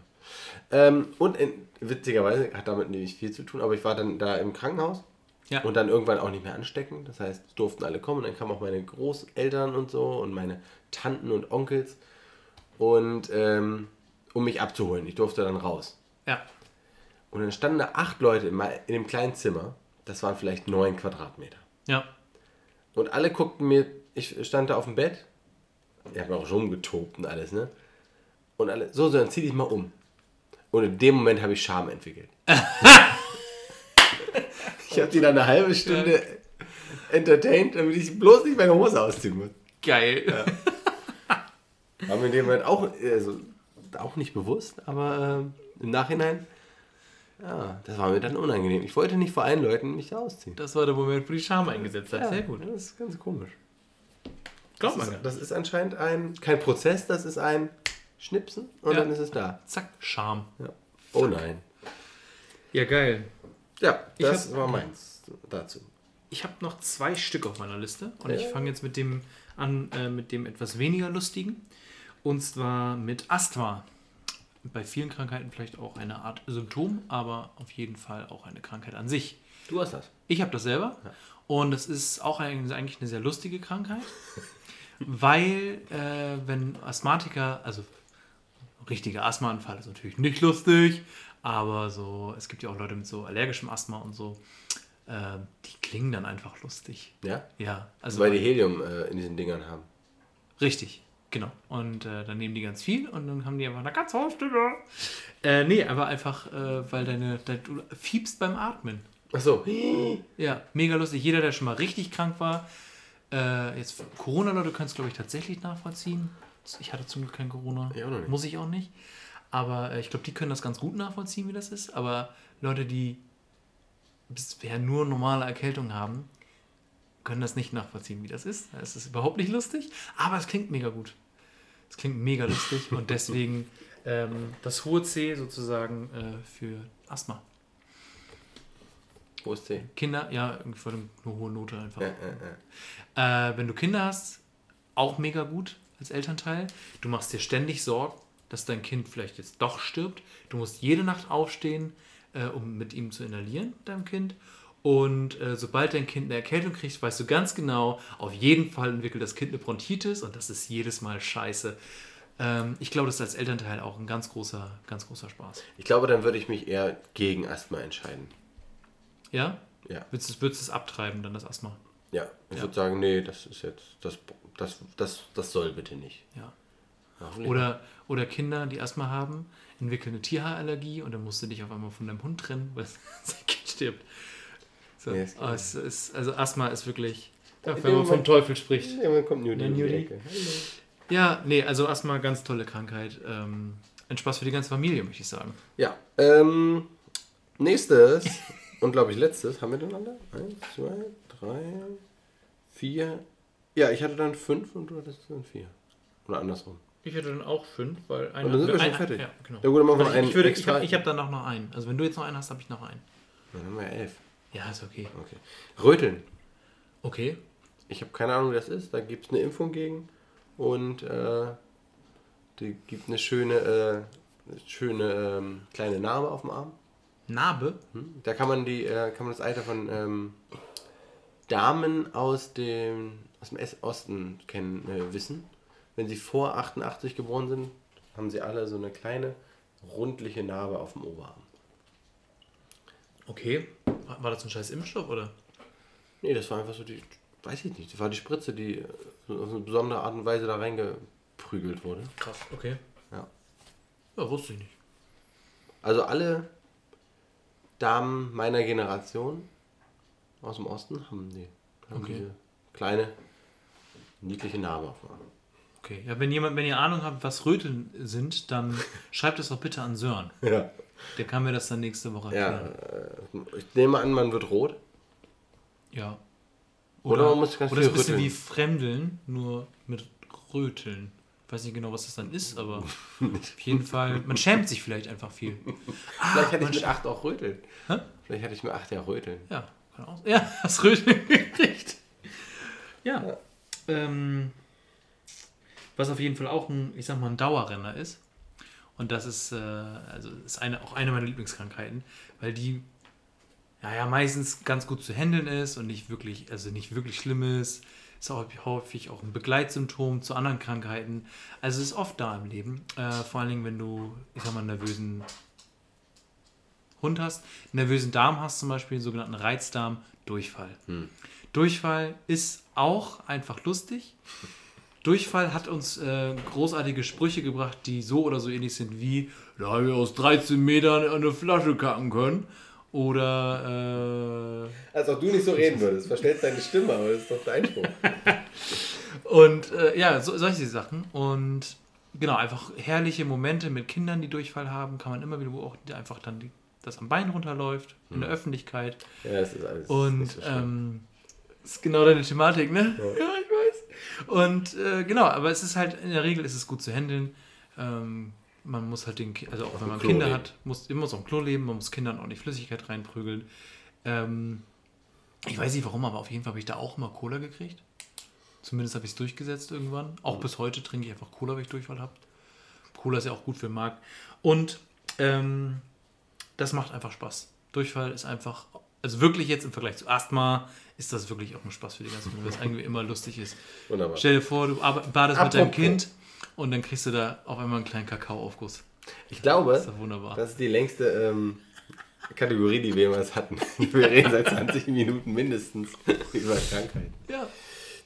Ähm, und in, witzigerweise hat damit nicht viel zu tun, aber ich war dann da im Krankenhaus Ja. und dann irgendwann auch nicht mehr anstecken. Das heißt, es durften alle kommen. Dann kamen auch meine Großeltern und so und meine Tanten und Onkels und ähm, um mich abzuholen. Ich durfte dann raus. ja. Und dann standen da acht Leute in, dem kleinen Zimmer. Das waren vielleicht neun Quadratmeter. Ja. Und alle guckten mir, ich stand da auf dem Bett. Ich habe auch schon getobt und alles, ne? Und alle, so, so, dann zieh dich mal um. Und in dem Moment habe ich Scham entwickelt. ich habe die dann eine halbe Stunde entertained, damit ich bloß nicht meine Hose ausziehen muss. Geil. War mir in dem Moment auch, also, auch nicht bewusst, aber ähm, im Nachhinein, ja, das war mir dann unangenehm. Ich wollte nicht vor allen Leuten mich da ausziehen. Das war der Moment, wo die Scham eingesetzt hat. Sehr gut. Das ist ganz komisch. Glaubt man ist, das ist anscheinend ein, kein Prozess, das ist ein Schnipsen und Ja. dann ist es da. Zack, Scham. Ja. Oh nein. Ja, geil. Ja, das hab- war meins dazu. Ich habe noch zwei Stück auf meiner Liste und Ja. ich fange jetzt mit dem an, äh, mit dem etwas weniger lustigen. Und zwar mit Asthma. Bei vielen Krankheiten vielleicht auch eine Art Symptom, aber auf jeden Fall auch eine Krankheit an sich. Du hast das. Ich habe das selber und es ist auch eigentlich eine sehr lustige Krankheit, weil äh, wenn Asthmatiker, also richtiger Asthmaanfall ist natürlich nicht lustig, aber so, es gibt ja auch Leute mit so allergischem Asthma und so, äh, die klingen dann einfach lustig. Ja? Ja, also Weil die Helium äh, in diesen Dingern haben. Richtig, genau. Und äh, dann nehmen die ganz viel und dann haben die einfach eine ganz hohe Stimme. Äh, nee, aber einfach, äh, weil deine, dein, du fiebst beim Atmen. Achso. Ja, mega lustig. Jeder, der schon mal richtig krank war, äh, jetzt Corona-Leute können es, glaube ich, tatsächlich nachvollziehen. Ich hatte zum Glück kein Corona. Noch nicht. Muss ich auch nicht. Aber äh, ich glaube, die können das ganz gut nachvollziehen, wie das ist. Aber Leute, die bisher nur normale Erkältung haben, können das nicht nachvollziehen, wie das ist. Es ist überhaupt nicht lustig, aber es klingt mega gut. Es klingt mega lustig und deswegen ähm, das hohe C sozusagen äh, für Asthma. Wo ist C? Kinder, ja, irgendwie war eine hohe Note einfach. Äh, äh, äh. Äh, wenn du Kinder hast, auch mega gut als Elternteil. Du machst dir ständig Sorgen, dass dein Kind vielleicht jetzt doch stirbt. Du musst jede Nacht aufstehen, äh, um mit ihm zu inhalieren, deinem Kind. Und äh, sobald dein Kind eine Erkältung kriegt, weißt du ganz genau, auf jeden Fall entwickelt das Kind eine Bronchitis und das ist jedes Mal scheiße. Ähm, ich glaube, das ist als Elternteil auch ein ganz großer, ganz großer Spaß. Ich glaube, dann würde ich mich eher gegen Asthma entscheiden. Ja? Ja. Würdest du würdest du es abtreiben, dann das Asthma? Ja, ich Ja. würde sagen, nee, das ist jetzt, das, das, das, das soll bitte nicht. Ja. Oder, oder Kinder, die Asthma haben, entwickeln eine Tierhaarallergie und dann musst du dich auf einmal von deinem Hund trennen, weil sein Kind stirbt. So. Nee, oh, es ist, also Asthma ist wirklich, ja, wenn man vom Teufel spricht. Ja, dann kommt Newdy Ja, in die. Ja, nee, also Asthma, ganz tolle Krankheit. Ähm, ein Spaß für die ganze Familie, möchte ich sagen. Ja, ähm, nächstes und glaube ich letztes, haben wir denn alle? Eins, zwei, drei, vier. Ja, ich hatte dann fünf und du hattest dann vier. Oder andersrum. Ich hätte dann auch fünf, weil Und dann sind wir schon ein- fertig. Ja, genau. Ja gut, dann machen wir Also einen ich würde, ich habe hab dann noch, noch einen. Also wenn du jetzt noch einen hast, habe ich noch einen. Dann haben wir elf. Ja, ist okay. Okay. Röteln. Okay. Ich habe keine Ahnung, wie das ist. Da gibt es eine Impfung gegen. Und äh, die gibt eine schöne, äh, schöne ähm, kleine Narbe auf dem Arm. Narbe? Hm? Da kann man die, äh, kann man das Alter von ähm, Damen aus dem, aus dem Osten kennen, äh, wissen. Wenn sie vor 88 geboren sind, haben sie alle so eine kleine rundliche Narbe auf dem Oberarm. Okay. War das ein scheiß Impfstoff, oder? Nee, das war einfach so die, weiß ich nicht, das war die Spritze, die auf eine besondere Art und Weise da reingeprügelt wurde. Krass, okay. Ja. Ja, wusste ich nicht. Also alle Damen meiner Generation aus dem Osten haben die haben Okay. diese kleine niedliche Narbe auf dem Arm. Okay. Ja, wenn jemand, wenn ihr Ahnung habt, was Röteln sind, dann schreibt es doch bitte an Sören. Ja. Der kann mir das dann nächste Woche Ja, erklären. äh, ich nehme an, man wird rot. Ja. Oder man muss ganz oder viel ist ein bisschen wie Fremdeln, nur mit Röteln. Ich weiß nicht genau, was das dann ist, aber auf jeden Fall, man schämt sich vielleicht einfach viel. Vielleicht hätte man ich mit sch- 8 auch röteln. Hä? Vielleicht hätte ich mit 8 ja röteln. Ja, kann auch. Ja, das Röteln gekriegt. Ja. Ähm, was auf jeden Fall auch ein, ich sag mal, ein Dauerrenner ist. Und das ist, äh, also ist eine, auch eine meiner Lieblingskrankheiten, weil die ja, ja meistens ganz gut zu handeln ist und nicht wirklich, also nicht wirklich schlimm ist. Ist auch häufig auch ein Begleitsymptom zu anderen Krankheiten. Also es ist oft da im Leben. Äh, vor allen Dingen, wenn du, ich sag mal, einen nervösen Hund hast, einen nervösen Darm hast, zum Beispiel, einen sogenannten Reizdarm, Durchfall. Durchfall ist auch einfach lustig. Durchfall hat uns äh, großartige Sprüche gebracht, die so oder so ähnlich sind wie, da haben wir aus 13 Metern eine Flasche kacken können. Oder äh, Als auch du nicht so reden würdest. Verstellst deine Stimme, aber das ist doch dein Spruch. Und äh, ja, so, solche Sachen. Und genau, einfach herrliche Momente mit Kindern, die Durchfall haben, kann man immer wieder beobachten, die einfach dann die, das am Bein runterläuft, in der Öffentlichkeit. Ja, das ist alles. Und so ähm, ist genau deine Thematik, ne? Ja, weiß. Und äh, genau, aber es ist halt, in der Regel ist es gut zu handeln. Ähm, man muss halt den, also auch wenn dem man Kinder leben. hat, muss immer so im Klo leben, man muss Kindern auch nicht Flüssigkeit reinprügeln. Ähm, ich weiß nicht warum, aber auf jeden Fall habe ich da auch immer Cola gekriegt. Zumindest habe ich es durchgesetzt irgendwann. Auch bis heute trinke ich einfach Cola, wenn ich Durchfall habe. Cola ist ja auch gut für den Markt. Und ähm, das macht einfach Spaß. Durchfall ist einfach, also wirklich jetzt im Vergleich zu Asthma, ist das wirklich auch ein Spaß für die ganze Familie, was irgendwie immer lustig ist. Wunderbar. Stell dir vor, du badest mit deinem. Kind und dann kriegst du da auf einmal einen kleinen Kakaoaufguss. Ich glaube, Das ist wunderbar. das ist die längste ähm, Kategorie, die wir jemals hatten. Wir reden seit 20 Minuten mindestens über Krankheiten. Ja.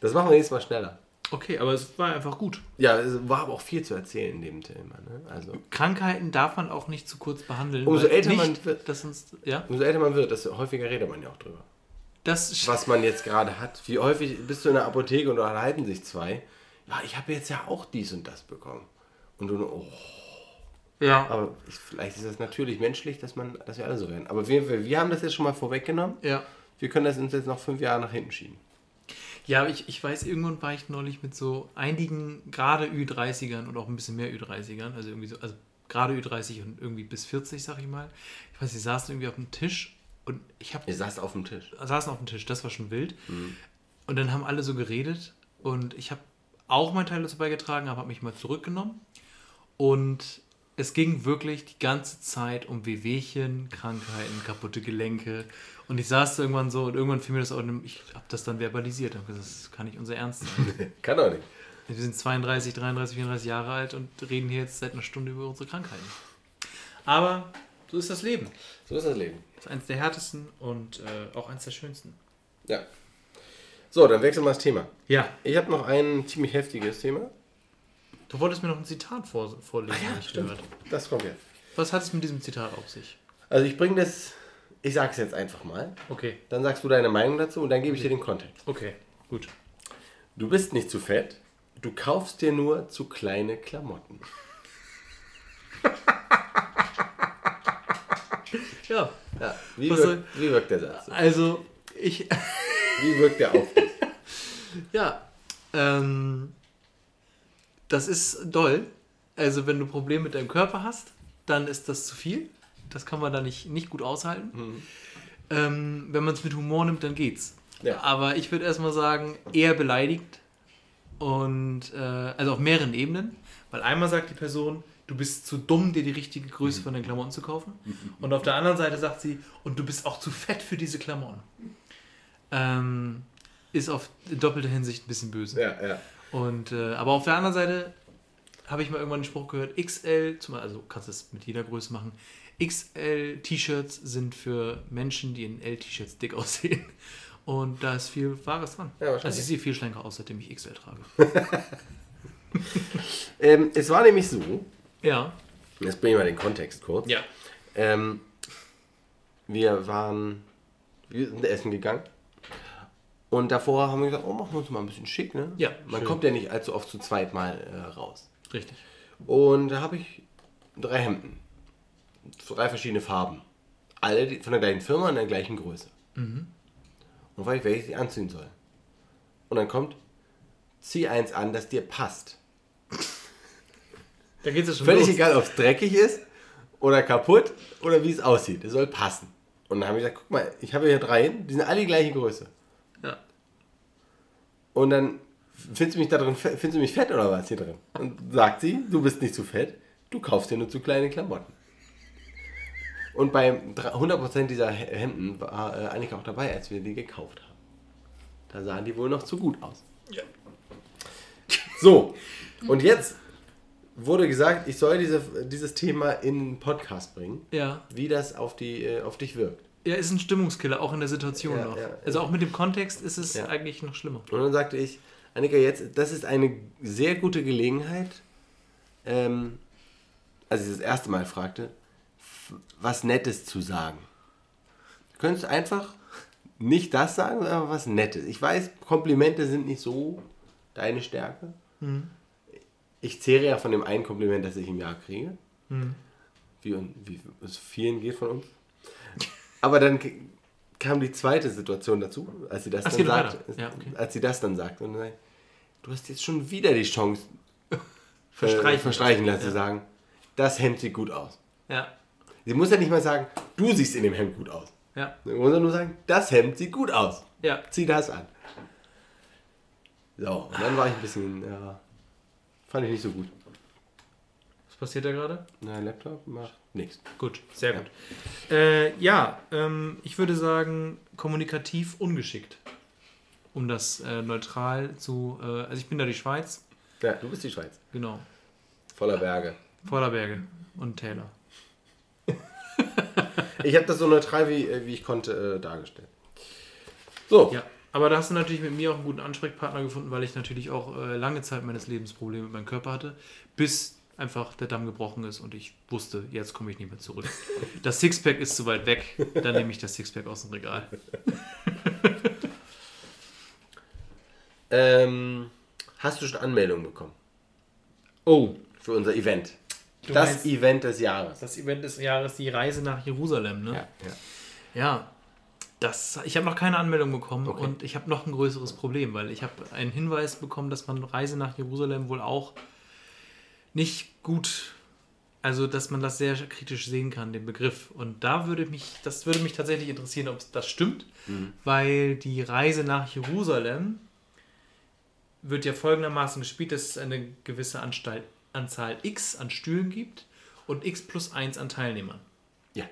Das machen wir nächstes Mal schneller. Okay, aber es war einfach gut. Ja, es war aber auch viel zu erzählen in dem Thema. Ne? Also, Krankheiten darf man auch nicht zu kurz behandeln. Umso älter nicht, man wird- dass uns, ja, umso älter man wird, desto häufiger redet man ja auch drüber. das Was man jetzt gerade hat. Wie häufig bist du in der Apotheke und da halten sich zwei. Ja, ich habe jetzt ja auch dies und das bekommen. Und du nur, oh. ja, Aber ich, vielleicht ist das natürlich menschlich, dass, man, dass wir alle so werden. Aber jeden Fall, wir haben das jetzt schon mal vorweggenommen. ja. Wir können das uns jetzt noch fünf Jahre nach hinten schieben. Ja, aber ich, ich weiß, irgendwann war ich neulich mit so einigen, gerade Ü30ern und auch ein bisschen mehr Ü30ern, also irgendwie so, also gerade Ü30 und irgendwie bis 40, sag ich mal. Ich weiß, die saßen irgendwie auf dem Tisch und ich habe Ihr saßt auf dem Tisch. saßen auf dem Tisch, das war schon wild. Und dann haben alle so geredet und ich habe auch meinen Teil dazu beigetragen, aber habe mich mal zurückgenommen. Und es ging wirklich die ganze Zeit um Wehwehchen, Krankheiten, kaputte Gelenke. Und ich saß irgendwann so und irgendwann fiel mir das auch, ich habe das dann verbalisiert. Und gesagt, das kann nicht unser Ernst sein. Kann doch nicht. Wir sind 32, 33, 34 Jahre alt und reden hier jetzt seit einer Stunde über unsere Krankheiten. Aber so ist das Leben. So ist das Leben. Das ist eines der härtesten und äh, auch eines der schönsten. Ja. So, dann wechseln wir das Thema. Ja. Ich habe noch ein ziemlich heftiges Thema. Du wolltest mir noch ein Zitat vor, vorlesen, Ah ja, ich stimmt. gehört. Das kommt jetzt. Was hat es mit diesem Zitat auf sich? Also ich bringe das, ich sag's jetzt einfach mal. Okay, Dann sagst du deine Meinung dazu und dann gebe ich dir den Kontext. okay, gut. Du bist nicht zu fett, du kaufst dir nur zu kleine Klamotten. Ja, Ja, wie, wirkt, wie wirkt der Satz? also ich, Wie wirkt der auf dich? ja, ähm, das ist doll. Also wenn du Probleme mit deinem Körper hast, dann ist das zu viel. Das kann man da nicht, nicht gut aushalten. Ähm, wenn man es mit Humor nimmt, dann geht's. Ja. Aber ich würde erstmal sagen, eher beleidigt. Und äh, also auf mehreren Ebenen. Weil einmal sagt die Person, du bist zu dumm, dir die richtige Größe von den Klamotten zu kaufen. Und auf der anderen Seite sagt sie, und du bist auch zu fett für diese Klamotten. Ähm, ist auf doppelter Hinsicht ein bisschen böse. Ja, ja. Und, äh, aber auf der anderen Seite habe ich mal irgendwann den Spruch gehört, XL, also kannst du es mit jeder Größe machen, XL-T-Shirts sind für Menschen, die in L-T-Shirts dick aussehen. Und da ist viel Wahres dran. Ja, also ich sehe viel schlanker aus, seitdem ich XL trage. Ähm, es war nämlich so, ja. jetzt bringen wir mal den Kontext kurz. Ja. Ähm, wir waren, wir sind essen gegangen. Und davor haben wir gesagt, oh, machen wir uns mal ein bisschen schick, ne? Ja, Man schön. kommt ja nicht allzu oft zu zweit mal äh, raus. Richtig. Und da habe ich drei Hemden. Drei verschiedene Farben. Alle von der gleichen Firma in der gleichen Größe. Und weiß ich, welches ich anziehen soll. Und dann kommt, zieh eins an, das dir passt. Da geht es ja schon Völlig los. egal, ob es dreckig ist oder kaputt oder wie es aussieht. Es soll passen. Und dann habe ich gesagt, guck mal, ich habe hier drei, die sind alle die gleiche Größe. Und dann findest du mich da drin, findest du mich fett oder was hier drin? Und sagt sie, du bist nicht zu fett, du kaufst dir nur zu kleine Klamotten. Und bei 100% dieser He- Hemden war äh, Annika auch dabei, als wir die gekauft haben. Da sahen die wohl noch zu gut aus. Ja. So, und jetzt wurde gesagt, ich soll diese, dieses Thema in den Podcast bringen, Ja. wie das auf, die, äh, auf dich wirkt. Ja, ist ein Stimmungskiller, auch in der Situation Ja, noch. ja. Also auch mit dem Kontext ist es Ja. eigentlich noch schlimmer. Und dann sagte ich, Annika, jetzt, das ist eine sehr gute Gelegenheit, ähm, als ich das erste Mal fragte, was Nettes zu sagen. Du könntest einfach nicht das sagen, sondern was Nettes. Ich weiß, Komplimente sind nicht so deine Stärke. Ich zehre ja von dem einen Kompliment, das ich im Jahr kriege. Wie, und- wie es vielen geht von uns. Aber dann kam die zweite Situation dazu, als sie das Ach, dann sagt. Ja, okay. Als sie das dann sagt. Und dann du hast jetzt schon wieder die Chance Verstreichen. äh, verstreichen lassen, Ja. zu sagen, das Hemd sieht gut aus. Ja. Sie muss ja nicht mal sagen, du siehst in dem Hemd gut aus. Ja. Sie muss ja nur sagen, das Hemd sieht gut aus. Ja. Zieh das an. So, und dann war ich ein bisschen, ja, fand ich nicht so gut. Was passiert da gerade? Na, Laptop macht nichts. Gut, sehr gut. Äh, ja, ähm, ich würde sagen, kommunikativ ungeschickt. Um das äh, neutral zu. Äh, also, ich bin da die Schweiz, Ja, du bist die Schweiz. genau. Voller Berge. Vorderberge und Täler. Ich habe das so neutral wie, äh, wie ich konnte äh, dargestellt. So, Ja, aber da hast du natürlich mit mir auch einen guten Ansprechpartner gefunden, weil ich natürlich auch äh, lange Zeit meines Lebens Probleme mit meinem Körper hatte, bis einfach der Damm gebrochen ist und ich wusste, jetzt komme ich nicht mehr zurück. Das Sixpack ist zu weit weg, dann nehme ich das Sixpack aus dem Regal. ähm, hast du schon Anmeldungen bekommen Oh, für unser Event? Du das meinst- Event des Jahres. das Event des Jahres, die Reise nach Jerusalem, ne? Ja, ja. Ja, das, ich habe noch keine Anmeldung bekommen Okay. und ich habe noch ein größeres Problem, weil ich habe einen Hinweis bekommen, dass man Reise nach Jerusalem wohl auch nicht gut, also dass man das sehr kritisch sehen kann, den Begriff. Und da würde mich, das würde mich tatsächlich interessieren, ob das stimmt, weil die Reise nach Jerusalem wird ja folgendermaßen gespielt, dass es eine gewisse Anstalt, Anzahl X an Stühlen gibt und x plus 1 an Teilnehmern. Ja.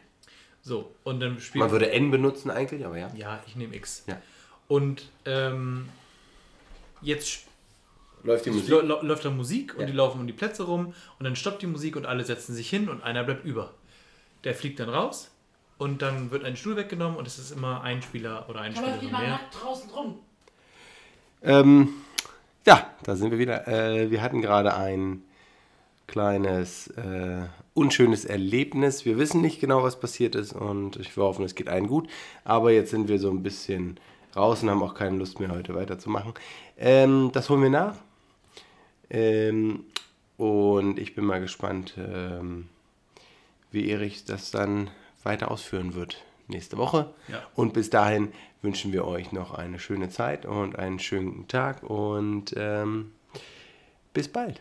So, und dann spielt Man würde n benutzen eigentlich, aber ja. Ja, ich nehme x. Ja. Und ähm, jetzt Läuft die sp- Musik? lä- lä- läuft da Musik und Ja. die laufen um die Plätze rum und dann stoppt die Musik und alle setzen sich hin und einer bleibt über. Der fliegt dann raus und dann wird ein Stuhl weggenommen und es ist immer ein Spieler oder eine Da läuft mehr. nackt draußen rum. Ähm, ja, da sind wir wieder. Äh, wir hatten gerade ein kleines äh, unschönes Erlebnis. Wir wissen nicht genau, was passiert ist und ich wir hoffen, es geht allen gut. Aber jetzt sind wir so ein bisschen raus und haben auch keine Lust mehr heute weiterzumachen. Ähm, das holen wir nach. Ähm, und ich bin mal gespannt, ähm, wie Erich das dann weiter ausführen wird nächste Woche. Ja. Und bis dahin wünschen wir euch noch eine schöne Zeit und einen schönen Tag und ähm, bis bald.